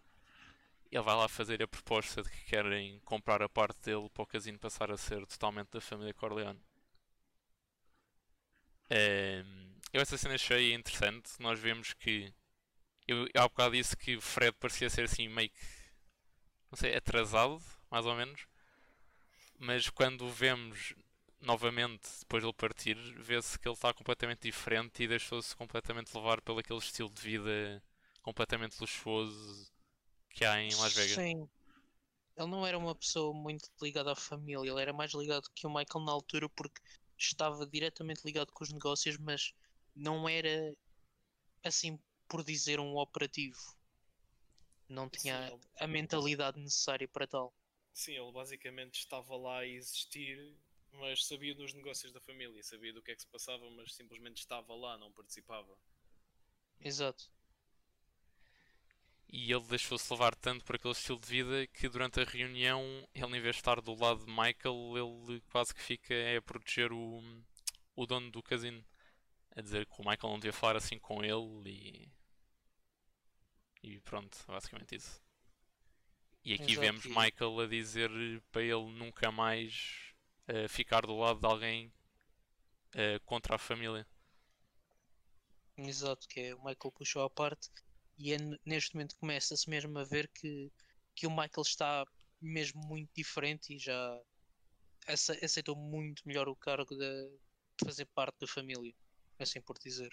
Ele vai lá fazer a proposta de que querem comprar a parte dele para o casino passar a ser totalmente da família Corleone. Ehm, eu essa cena achei interessante. Nós vemos que. Eu há bocado disse que Fred parecia ser assim meio que. Não sei, atrasado, mais ou menos. Mas quando o vemos novamente, depois de ele partir, vê-se que ele está completamente diferente e deixou-se completamente levar pelo aquele estilo de vida completamente luxuoso que há em Las Vegas. Sim. Ele não era uma pessoa muito ligada à família, ele era mais ligado que o Michael na altura porque estava diretamente ligado com os negócios, mas não era assim por dizer um operativo. Não tinha Sim, ele- a mentalidade necessária para tal. Sim, ele basicamente estava lá a existir, mas sabia dos negócios da família, sabia do que é que se passava, mas simplesmente estava lá, não participava. Exato. E ele deixou-se levar tanto por aquele estilo de vida que durante a reunião, ele em vez de estar do lado de Michael, ele quase que fica é a proteger o, o dono do casino. A dizer que o Michael não devia falar assim com ele e. E pronto, basicamente isso. E aqui Exato, vemos Michael a dizer para ele nunca mais eh, ficar do lado de alguém eh, contra a família. Exato, que é o Michael puxou à parte e é neste momento começa-se mesmo a ver que, que o Michael está mesmo muito diferente e já ace- aceitou muito melhor o cargo de, de fazer parte da família, assim por dizer.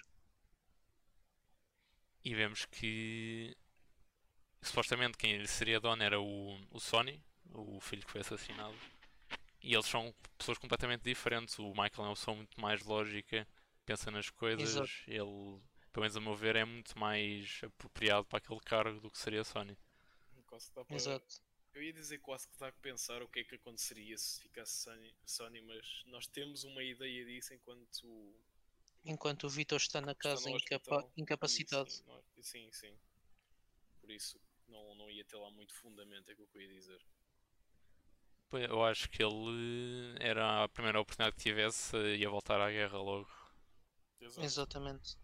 E vemos que supostamente quem lhe seria dono era o, o Sony, o filho que foi assassinado. E eles são pessoas completamente diferentes. O Michael é uma pessoa muito mais lógica, pensa nas coisas. Exato. Ele, pelo menos a meu ver, é muito mais apropriado para aquele cargo do que seria a Sony. Quase que dá para- Exato. Eu ia dizer quase que dá que pensar o que é que aconteceria se ficasse Sony, Sony, mas nós temos uma ideia disso enquanto Enquanto o Vitor está na está casa incapa- hospital. incapacitado. Sim, não- sim, sim. Por isso não, não ia ter lá muito fundamento, é o que eu ia dizer. Eu acho que ele era a primeira oportunidade que tivesse, ia voltar à guerra logo. Exato. Exatamente.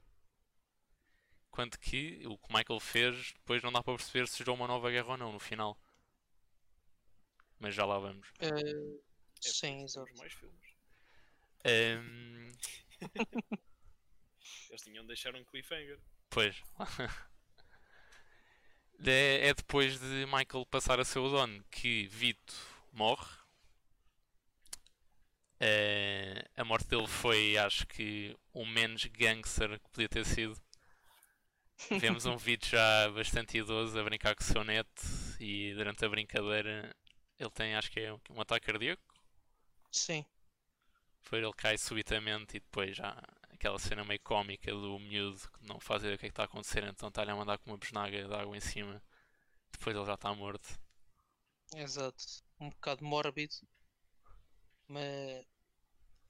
Quanto que o que o Michael fez, depois não dá para perceber se gerou uma nova guerra ou não no final. Mas já lá vamos. Eh, É, sim, exato. mais filmes. Ehm, Eles tinham de deixar um cliffhanger. pois. É, é depois de Michael passar a ser o dono que Vito morre. Eh, a morte dele foi, acho que, o menos gangster que podia ter sido. Vemos um Vito já bastante idoso a brincar com o seu neto e durante a brincadeira ele tem, acho que é um, ataque cardíaco. Sim, Depois ele cai subitamente e depois já aquela cena meio cómica do miúdo que não faz ideia o que é que está a acontecer, então está-lhe a mandar com uma besnaga de água em cima. Depois ele já está morto. exato. Um bocado mórbido, mas,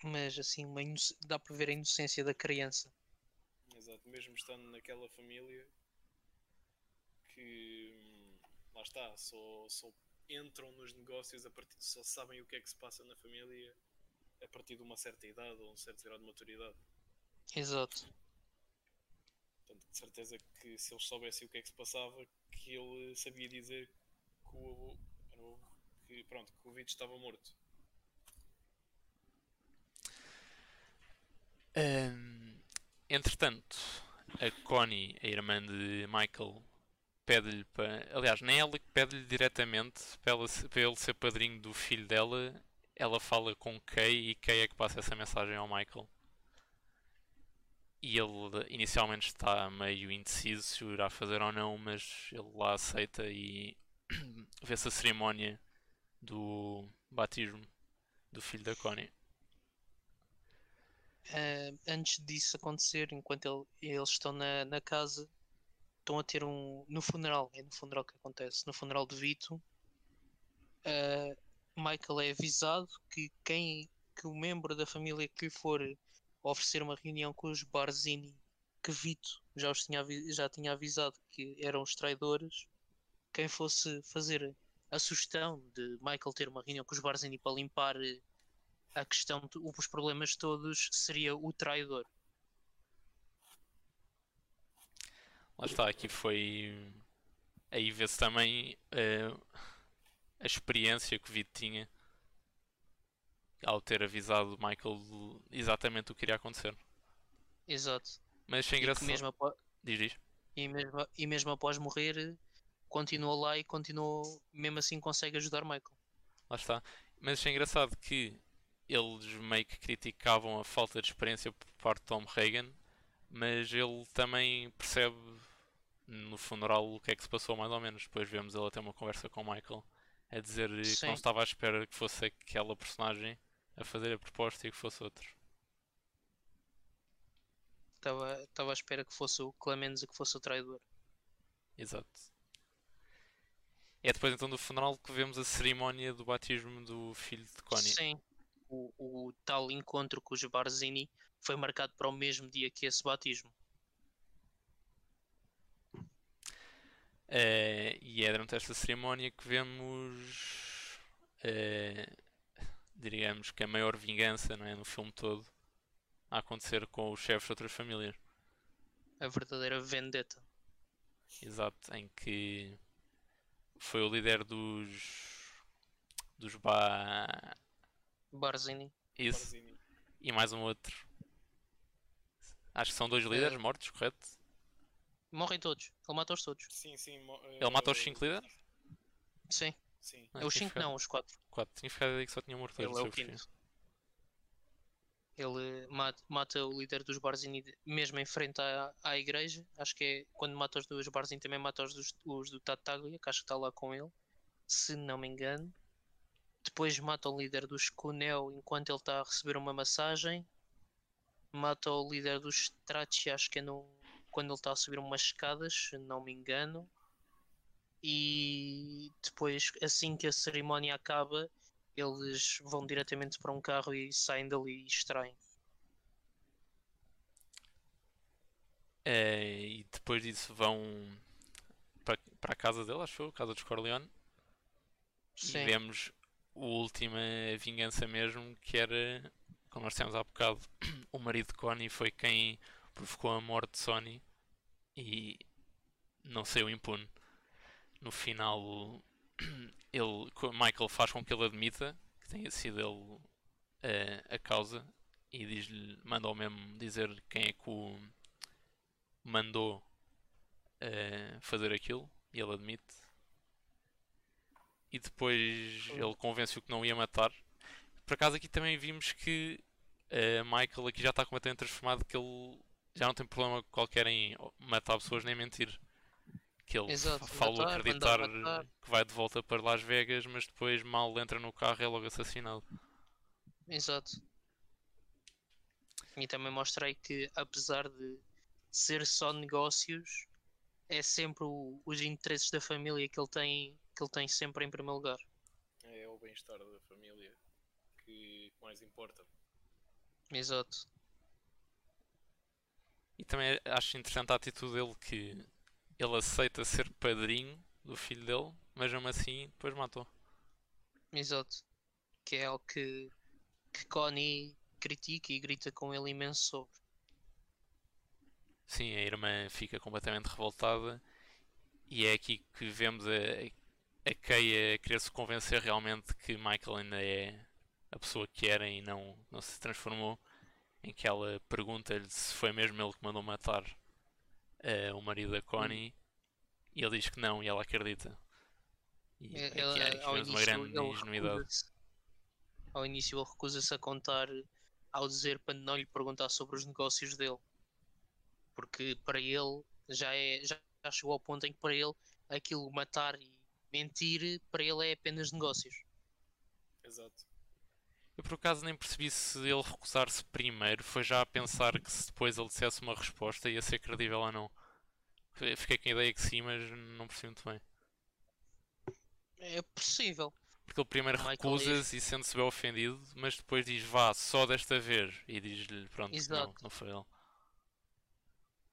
mas assim, uma inoc- dá para ver a inocência da criança. Exato, mesmo estando naquela família que hum, lá está, só, só entram nos negócios a partir, só sabem o que é que se passa na família a partir de uma certa idade ou um certo grau de maturidade. Exato. Portanto, de certeza que se eles soubessem o que é que se passava, que ele sabia dizer que o, era o- que, pronto, que o Vito estava morto. Ahm, entretanto, a Connie, a irmã de Michael, pede-lhe para. Aliás, nem ela que pede-lhe diretamente para, ela, para ele ser padrinho do filho dela. Ela fala com Kay e Kay é que passa essa mensagem ao Michael. E ele inicialmente está meio indeciso se o irá fazer ou não, mas ele lá aceita e vê-se a cerimónia do batismo do filho da Connie. Uh, antes disso acontecer, enquanto ele, eles estão na, na casa, estão a ter um. No funeral, é no funeral que acontece. No funeral de Vito, uh, Michael é avisado que quem que o membro da família que lhe for oferecer uma reunião com os Barzini, que Vito já, os tinha, já tinha avisado que eram os traidores, quem fosse fazer a sugestão de Michael ter uma reunião com os Barzini para limpar a questão, os problemas todos, seria o traidor. Lá está, aqui foi. Aí vê-se também uh, a experiência que o Vito tinha ao ter avisado o Michael exatamente o que iria acontecer. Exato. Mas achei engraçado. Mesmo após... Diz, diz. E mesmo, e mesmo após morrer, continuou lá e continuou, mesmo assim consegue ajudar Michael. Lá está. Mas achei engraçado que eles meio que criticavam a falta de experiência por parte de Tom Reagan, mas ele também percebe no funeral o que é que se passou mais ou menos. Depois vemos ele ter uma conversa com o Michael a dizer Sim. que não estava à espera que fosse aquela personagem a fazer a proposta e que fosse outro. Estava, estava à espera que fosse o Clemens e que fosse o traidor. Exato. É depois então do funeral que vemos a cerimónia do batismo do filho de Connie. Sim, o, o tal encontro com os Barzini foi marcado para o mesmo dia que esse batismo. Uh, e é durante esta cerimónia que vemos, uh, diríamos que a maior vingança não é, no filme todo a acontecer com os chefes de outras famílias. A verdadeira vendetta. Exato, em que foi o líder dos. dos ba. Barzini. Isso. Barzini. E mais um outro. Acho que são dois líderes é. mortos, correto? Morrem todos. Ele mata-os todos. Sim, sim. Ele mata os 5 líderes? Sim. sim. Ah, os 5 não, os 4. 4. Tinha ficado aí que só tinha morto Ele é o quinto. Ele mata, mata, o líder dos Barzini mesmo em frente à, à igreja. Acho que é quando mata os dos Barzini também mata os, dos, os do Tataglia, que acho que está lá com ele. Se não me engano. Depois mata o líder dos Cunel enquanto ele está a receber uma massagem. Mata o líder dos Strati, acho que é no, quando ele está a subir umas escadas, se não me engano. E depois, assim que a cerimónia acaba, eles vão diretamente para um carro e saem dali e extraem. É, e depois disso vão para, para a casa dele, acho a casa dos Corleone. Sim. E vemos a última vingança mesmo, que era, como nós temos há bocado, o marido de Connie foi quem provocou a morte de Sony e não saiu impune. No final, ele, Michael faz com que ele admita que tenha sido ele uh, a causa e diz-lhe, manda-o mesmo dizer quem é que o mandou uh, fazer aquilo e ele admite. E depois ele convence-o que não ia matar. Por acaso aqui também vimos que uh, Michael aqui já está completamente transformado que ele já não tem problema qualquer em matar pessoas nem mentir. Que ele Exato, fala acreditar que vai de volta para Las Vegas, mas depois mal entra no carro é logo assassinado. Exato. E também mostrei que apesar de ser só negócios, é sempre o, os interesses da família que ele tem que ele tem sempre em primeiro lugar. É o bem-estar da família que mais importa. Exato. E também acho interessante a atitude dele que ele aceita ser padrinho do filho dele, mas mesmo assim depois matou. Exato. Que é algo que, que Connie critica e grita com ele imenso sobre. Sim, a irmã fica completamente revoltada e é aqui que vemos a, a Kay a querer se convencer realmente que Michael ainda é a pessoa que era e não, não se transformou em que ela pergunta-lhe se foi mesmo ele que mandou matar uh, o marido da Connie E ele diz que não e ela acredita. E É- aqui, há aqui ao mesmo uma início grande ingenuidade. Ao início ele recusa-se a contar ao dizer para não lhe perguntar sobre os negócios dele. Porque para ele já é já chegou ao ponto em que para ele aquilo matar e mentir para ele é apenas negócios. Exato. Eu por acaso nem percebi se ele recusar-se primeiro foi já a pensar que se depois ele dissesse uma resposta ia ser credível ou não. Fiquei com a ideia que sim, mas não percebi muito bem. É possível. Porque ele primeiro Michael recusa-se e sente-se bem ofendido, mas depois diz vá, só desta vez. E diz-lhe pronto, que não, Exato. não foi ele.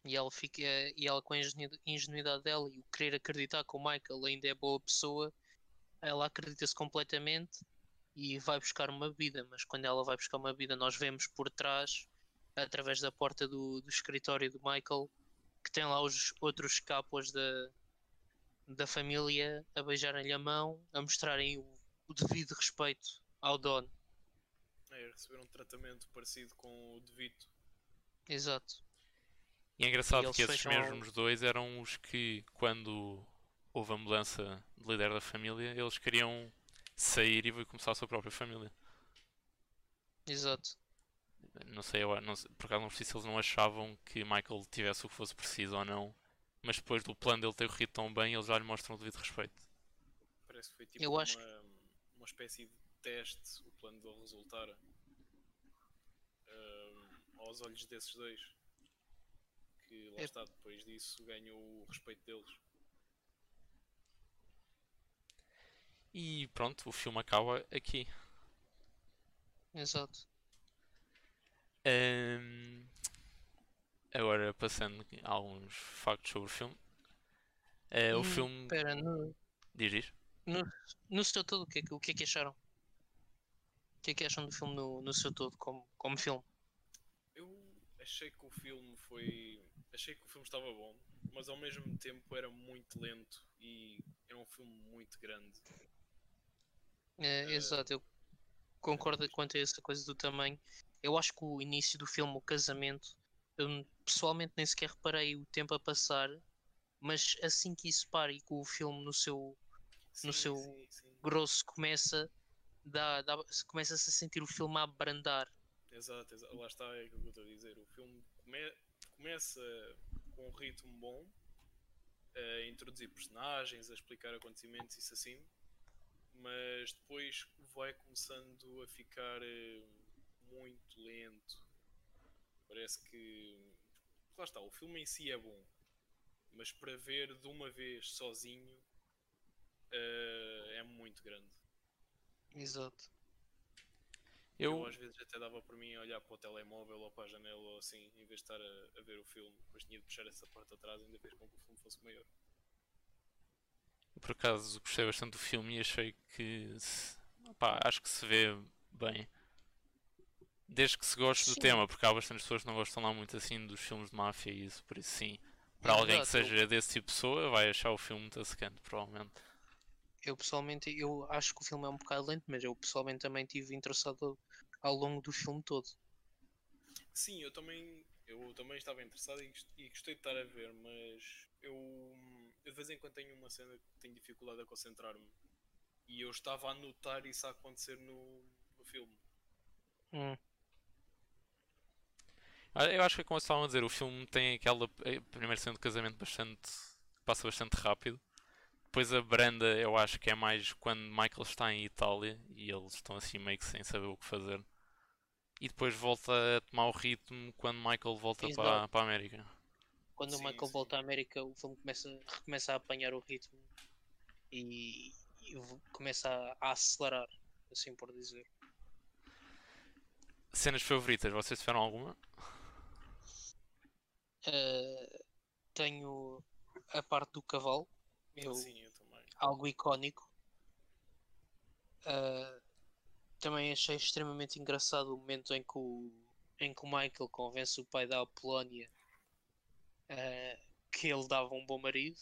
E ela fica e ela com a ingenu- ingenuidade dela e o querer acreditar que o Michael ainda é boa pessoa, ela acredita-se completamente e vai buscar uma bebida, mas quando ela vai buscar uma bebida nós vemos por trás, através da porta do, do escritório do Michael, que tem lá os outros capos da, da família a beijarem-lhe a mão, a mostrarem o, o devido respeito ao Don. É, receber um tratamento parecido com o de Vito. Exato. E é engraçado eles que esses mesmos dois eram os que, quando houve a mudança de líder da família, eles queriam sair e começar a sua própria família. Exato. Não sei, eu, não sei, por acaso não sei se eles não achavam que Michael tivesse o que fosse preciso ou não, mas depois do plano dele ter corrido tão bem, eles já lhe mostram o devido respeito. Parece que foi tipo Eu uma, acho uma espécie de teste, o plano dele resultar ahm, aos olhos desses dois. Que lá É- está, depois disso ganhou o respeito deles. E pronto, o filme acaba aqui. Exato. Ahm, agora passando a alguns factos sobre o filme. Eh, o Hum, filme. Espera, no, Diz isto? no seu todo, o que, é que- o que é que acharam? O que é que acham do filme no, no seu todo, como, como filme? Eu achei que o filme foi. Achei que o filme estava bom, mas ao mesmo tempo era muito lento e era um filme muito grande. É, Eh, exato, eu concordo quanto a essa coisa do tamanho. Eu acho que o início do filme, o casamento, eu pessoalmente nem sequer reparei o tempo a passar, mas assim que isso para e que o filme no seu Sim, seu sim, sim. grosso começa, dá, dá, começa-se a sentir o filme a abrandar. Exato, exa- lá está é aquilo que eu estou a dizer. O filme come- começa com um ritmo bom, a introduzir personagens, a explicar acontecimentos, isso assim, mas depois vai começando a ficar eh, muito lento. Parece que. Lá está, o filme em si é bom, mas para ver de uma vez sozinho eh, é muito grande. Exato. Eu, Eu, às vezes até dava por mim a olhar para o telemóvel ou para a janela ou assim, em vez de estar a, a ver o filme. Depois tinha de puxar essa parte atrás ainda fez com que o filme fosse maior. por acaso, gostei bastante do filme e achei que. se- pá, acho que se vê bem. Desde que se goste do Sim. tema, porque há bastantes pessoas que não gostam lá muito assim dos filmes de máfia e isso, por isso sim. Para alguém que Exato, seja desse tipo de pessoa, vai achar o filme muito secante, provavelmente. Eu pessoalmente eu acho que o filme é um bocado lento, mas eu pessoalmente também estive interessado ao longo do filme todo. Sim, eu também, eu também estava interessado e, gost- e gostei de estar a ver, mas eu, eu de vez em quando tenho uma cena que tenho dificuldade a concentrar-me. E eu estava a notar isso a acontecer no, no filme. Hum, Ah, Eu acho que é como estavam a dizer, o filme tem aquela primeira cena de casamento bastante. passa bastante rápido. Depois a branda eu acho que é mais quando Michael está em Itália e eles estão assim meio que sem saber o que fazer. E depois volta a tomar o ritmo quando Michael volta para, Exato. para a América. Quando o Sim, Michael sim. volta à América, o filme começa, recomeça a apanhar o ritmo e, e começa a, a acelerar, assim por dizer. Cenas favoritas, vocês tiveram alguma? Uh, tenho a parte do cavalo, eu, Sim, eu também. algo icónico. Uh, também achei extremamente engraçado o momento em que o, em que o Michael convence o pai da Apolónia uh, que ele dava um bom marido.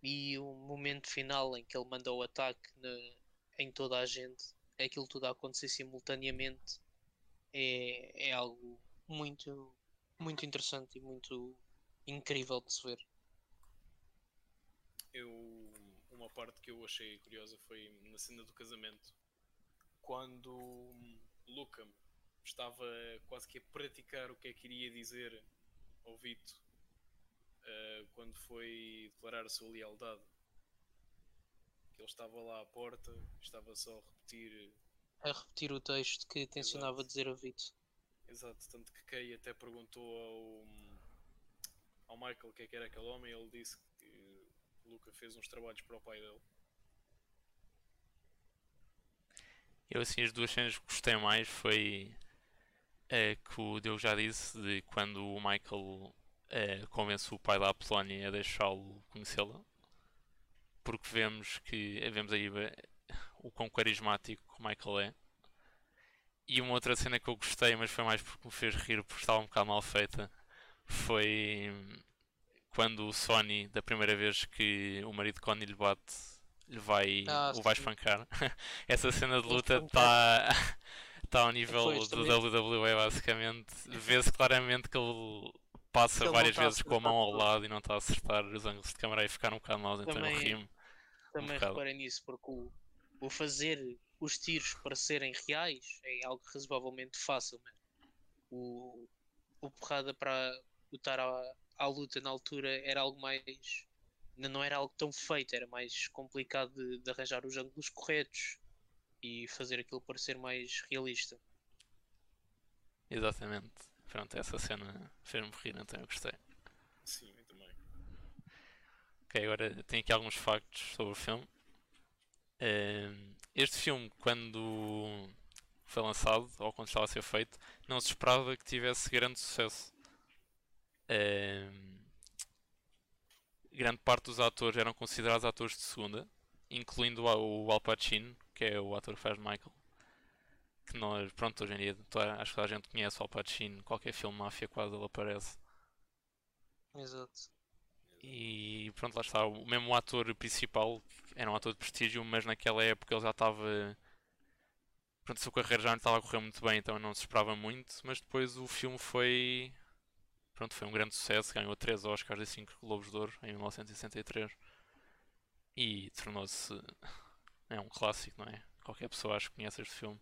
E o momento final em que ele manda o ataque na- em toda a gente, aquilo tudo a acontecer simultaneamente, é, é algo muito, muito interessante e muito incrível de se ver. eu uma parte que eu achei curiosa foi na cena do casamento quando Luca estava quase que a praticar o que é que iria dizer ao Vito uh, quando foi declarar a sua lealdade. Que ele estava lá à porta, estava só a repetir. A repetir o texto que tencionava Exato. dizer ao Vito. Exato, tanto que Kay até perguntou ao, ao Michael o que é que era aquele homem e ele disse que o Luca fez uns trabalhos para o pai dele. Eu assim as duas cenas que gostei mais foi é, que o Diogo já disse de quando o Michael é, convence o pai da Apolónia a deixá-lo conhecê-la porque vemos que vemos aí o quão carismático o Michael é e uma outra cena que eu gostei, mas foi mais porque me fez rir porque estava um bocado mal feita, foi quando o Sony, da primeira vez que o marido de Connie lhe bate, lhe vai, Ah, o vai espancar. Essa cena de luta está tá ao nível do. WWE basicamente. Vê-se claramente que ele passa ele várias a vezes com a mão ao lado e não está a acertar os ângulos de câmera e ficar um bocado maus, então eu Também- rimo. Também bocado. reparei nisso, porque o, o fazer os tiros parecerem reais é algo razoavelmente fácil, mano. O, o porrada para lutar à, à luta na altura era algo mais. ainda Não era algo tão feito, era mais complicado de, de arranjar os ângulos corretos e fazer aquilo parecer mais realista. Exatamente. Pronto, essa cena fez-me rir, então eu gostei. Sim, eu também. Ok, agora tenho aqui alguns factos sobre o filme. Ehm, este filme, quando foi lançado, ou quando estava a ser feito, não se esperava que tivesse grande sucesso. Grande parte dos atores eram considerados atores de segunda, incluindo o Al- Pacino, que é o ator que faz Michael. Que nós, pronto, hoje em dia, toda- acho que toda a gente conhece o Al Pacino, qualquer filme máfia quase ele aparece. Exato. E pronto, lá está. O mesmo ator principal era um ator de prestígio, mas naquela época ele já estava. Pronto, a sua carreira já não estava a correr muito bem, então não se esperava muito. Mas depois o filme foi. Pronto, foi um grande sucesso. Ganhou 3 Oscars e 5 Globos de Ouro em 1963. E tornou-se. É um clássico, não é? Qualquer pessoa acho que conhece este filme.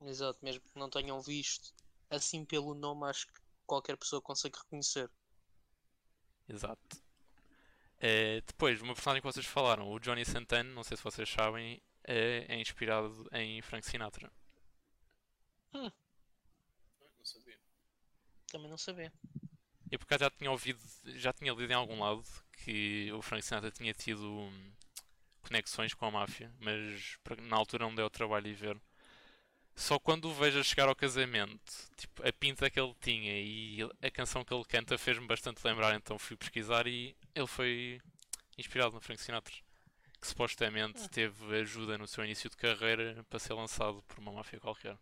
Exato, mesmo que não tenham visto, assim pelo nome, acho que qualquer pessoa consegue reconhecer. Exato. Eh, depois, uma personagem que vocês falaram, o Johnny Santana, não sei se vocês sabem, é, é inspirado em Frank Sinatra. Sabia. Também não sabia. Eu por acaso já tinha ouvido, já tinha lido em algum lado que o Frank Sinatra tinha tido hum, conexões com a máfia, mas na altura não deu o trabalho de ver. Só quando o vejo a chegar ao casamento, tipo, a pinta que ele tinha e a canção que ele canta fez-me bastante lembrar, então fui pesquisar e ele foi inspirado no Frank Sinatra, que supostamente Ah. teve ajuda no seu início de carreira para ser lançado por uma máfia qualquer.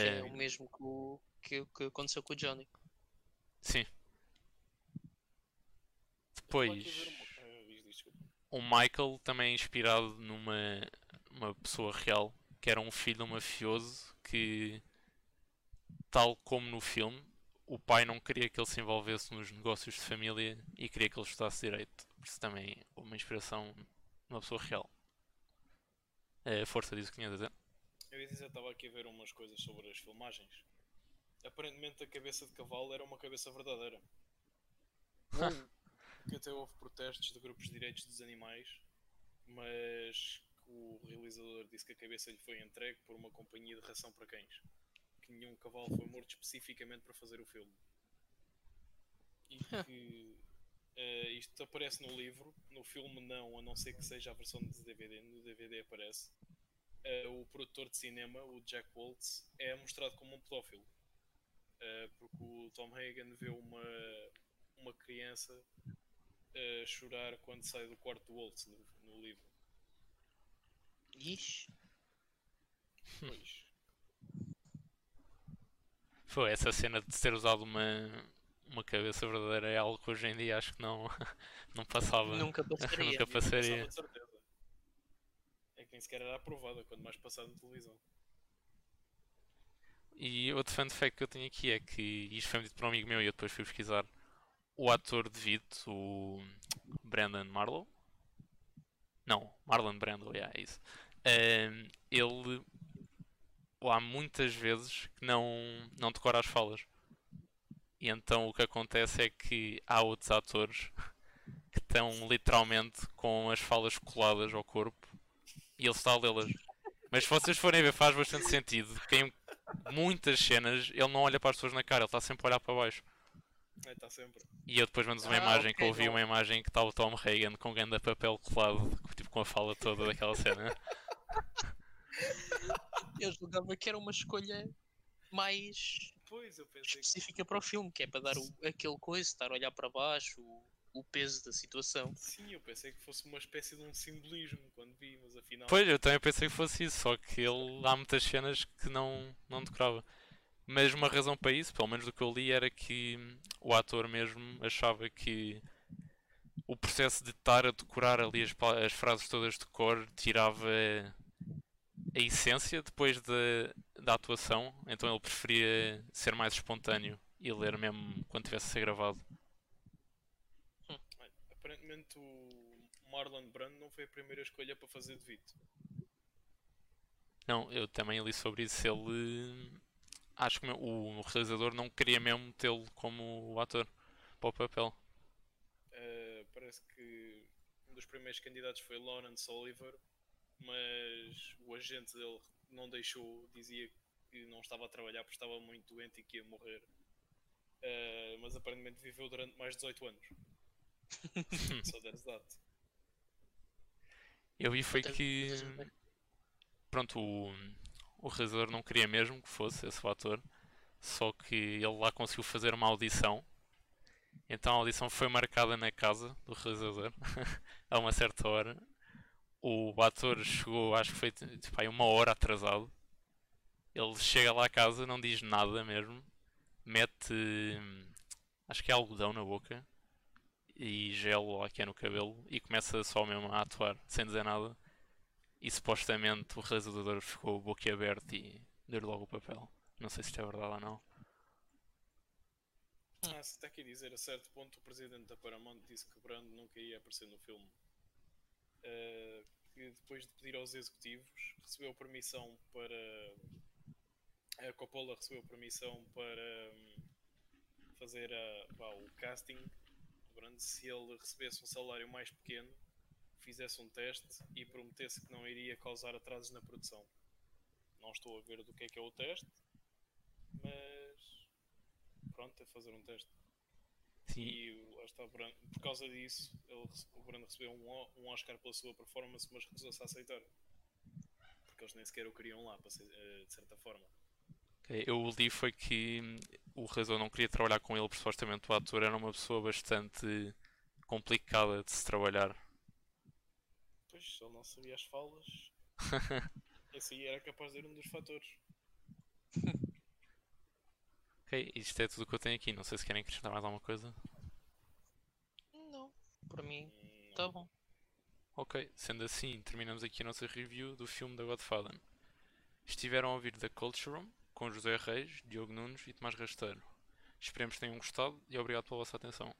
É Eh, o mesmo que, o, que, que aconteceu com o Johnny. sim. Depois. ah, o Michael também é inspirado numa uma pessoa real, que era um filho mafioso que, tal como no filme, o pai não queria que ele se envolvesse nos negócios de família e queria que ele estudasse direito. Por isso também é uma inspiração numa pessoa real. É a força disso que tinha a dizer. Eu ia dizer, estava aqui a ver umas coisas sobre as filmagens. Aparentemente a cabeça de cavalo era uma cabeça verdadeira. Que até houve protestos de grupos de direitos dos animais, mas o realizador disse que a cabeça lhe foi entregue por uma companhia de ração para cães. Que nenhum cavalo foi morto especificamente para fazer o filme. E que eh, isto aparece no livro, no filme não, a não ser que seja a versão de DVD, no DVD aparece. Eh, o produtor de cinema, o Jack Waltz, é mostrado como um pedófilo. Eh, porque o Tom Hagen vê uma, uma criança a chorar quando sai do quarto do Waltz no, no livro. Ixi, Pois. Foi essa cena de ter usado uma, uma cabeça verdadeira é algo que hoje em dia acho que não, não passava. nunca passaria. Nunca não passaria. passava de certeza. É que nem sequer era aprovada, quando mais passado na televisão. E outro fun fact que eu tenho aqui é que isto foi-me dito por um amigo meu e eu depois fui pesquisar. o ator de Vito, o Brandon Marlowe. Não, Marlon Brando, yeah, é isso. Um, ele há muitas vezes que não, não decora as falas. E então o que acontece é que há outros atores que estão literalmente com as falas coladas ao corpo e ele está a lê-las. Mas se vocês forem ver, faz bastante sentido. Que em muitas cenas ele não olha para as pessoas na cara, ele está sempre a olhar para baixo. É, está sempre. E eu depois mando uma Ah, imagem que eu vi não. uma imagem que está o Tom Hagen com um grande papel colado, tipo com a fala toda daquela cena. Eu julgava que era uma escolha mais Pois, eu pensei que específica para o filme, que é para dar o, aquele coisa, estar a olhar para baixo, o, o peso da situação. sim, eu pensei que fosse uma espécie de um simbolismo quando vi, mas afinal. Pois, eu também pensei que fosse isso, só que ele há muitas cenas que não, não decorava. Mas uma razão para isso, pelo menos do que eu li, era que o ator mesmo achava que o processo de estar a decorar ali as, as frases todas de cor tirava a essência depois da, da atuação, então ele preferia ser mais espontâneo e ler mesmo quando tivesse a ser gravado. Aparentemente o Marlon Brando não foi a primeira escolha para fazer de Vito. Não, eu também li sobre isso. Ele. Acho que o realizador não queria mesmo tê-lo como ator para o papel. Uh, parece que um dos primeiros candidatos foi Lawrence Oliver, mas o agente dele não deixou, dizia que não estava a trabalhar porque estava muito doente e que ia morrer. Uh, mas aparentemente viveu durante mais de 18 anos. Só there's that. Eu vi foi Até- que. Pronto, o, o realizador não queria mesmo que fosse esse o ator, só que ele lá conseguiu fazer uma audição. Então a audição foi marcada na casa do realizador a uma certa hora. O ator chegou, acho que foi tipo, aí uma hora atrasado. Ele chega lá à casa, não diz nada mesmo, mete hum, acho que é algodão na boca e gelo lá que é no cabelo e começa só mesmo a atuar sem dizer nada. E supostamente o realizador ficou boquiaberto e deu logo o papel. Não sei se isto é verdade ou não. Ah, se está aqui dizer, a certo ponto, o presidente da Paramount disse que Brando nunca ia aparecer no filme. Uh, que depois de pedir aos executivos, recebeu permissão para. A Coppola recebeu permissão para hum, fazer a- vá, o casting se ele recebesse um salário mais pequeno, fizesse um teste e prometesse que não iria causar atrasos na produção. Não estou a ver do que é que é o teste, mas pronto, é fazer um teste. Sim, E lá está, por causa disso, ele, o Brando recebeu um, Oscar pela sua performance, mas recusou-se a aceitar. Porque eles nem sequer o queriam lá, eh, de certa forma. eu li foi que o realizador não queria trabalhar com ele porque supostamente o ator era uma pessoa bastante complicada de se trabalhar. Pois, se ele não sabia as falas, esse aí era capaz de ser um dos fatores. ok, isto é tudo o que eu tenho aqui. Não sei se querem acrescentar mais alguma coisa. Não, para mim Hum, tá bom. Ok, sendo assim, terminamos aqui a nossa review do filme da Godfather. Estiveram a ouvir The Culture Room com José Reis, Diogo Nunes e Tomás Rasteiro. Esperemos que tenham gostado e obrigado pela vossa atenção.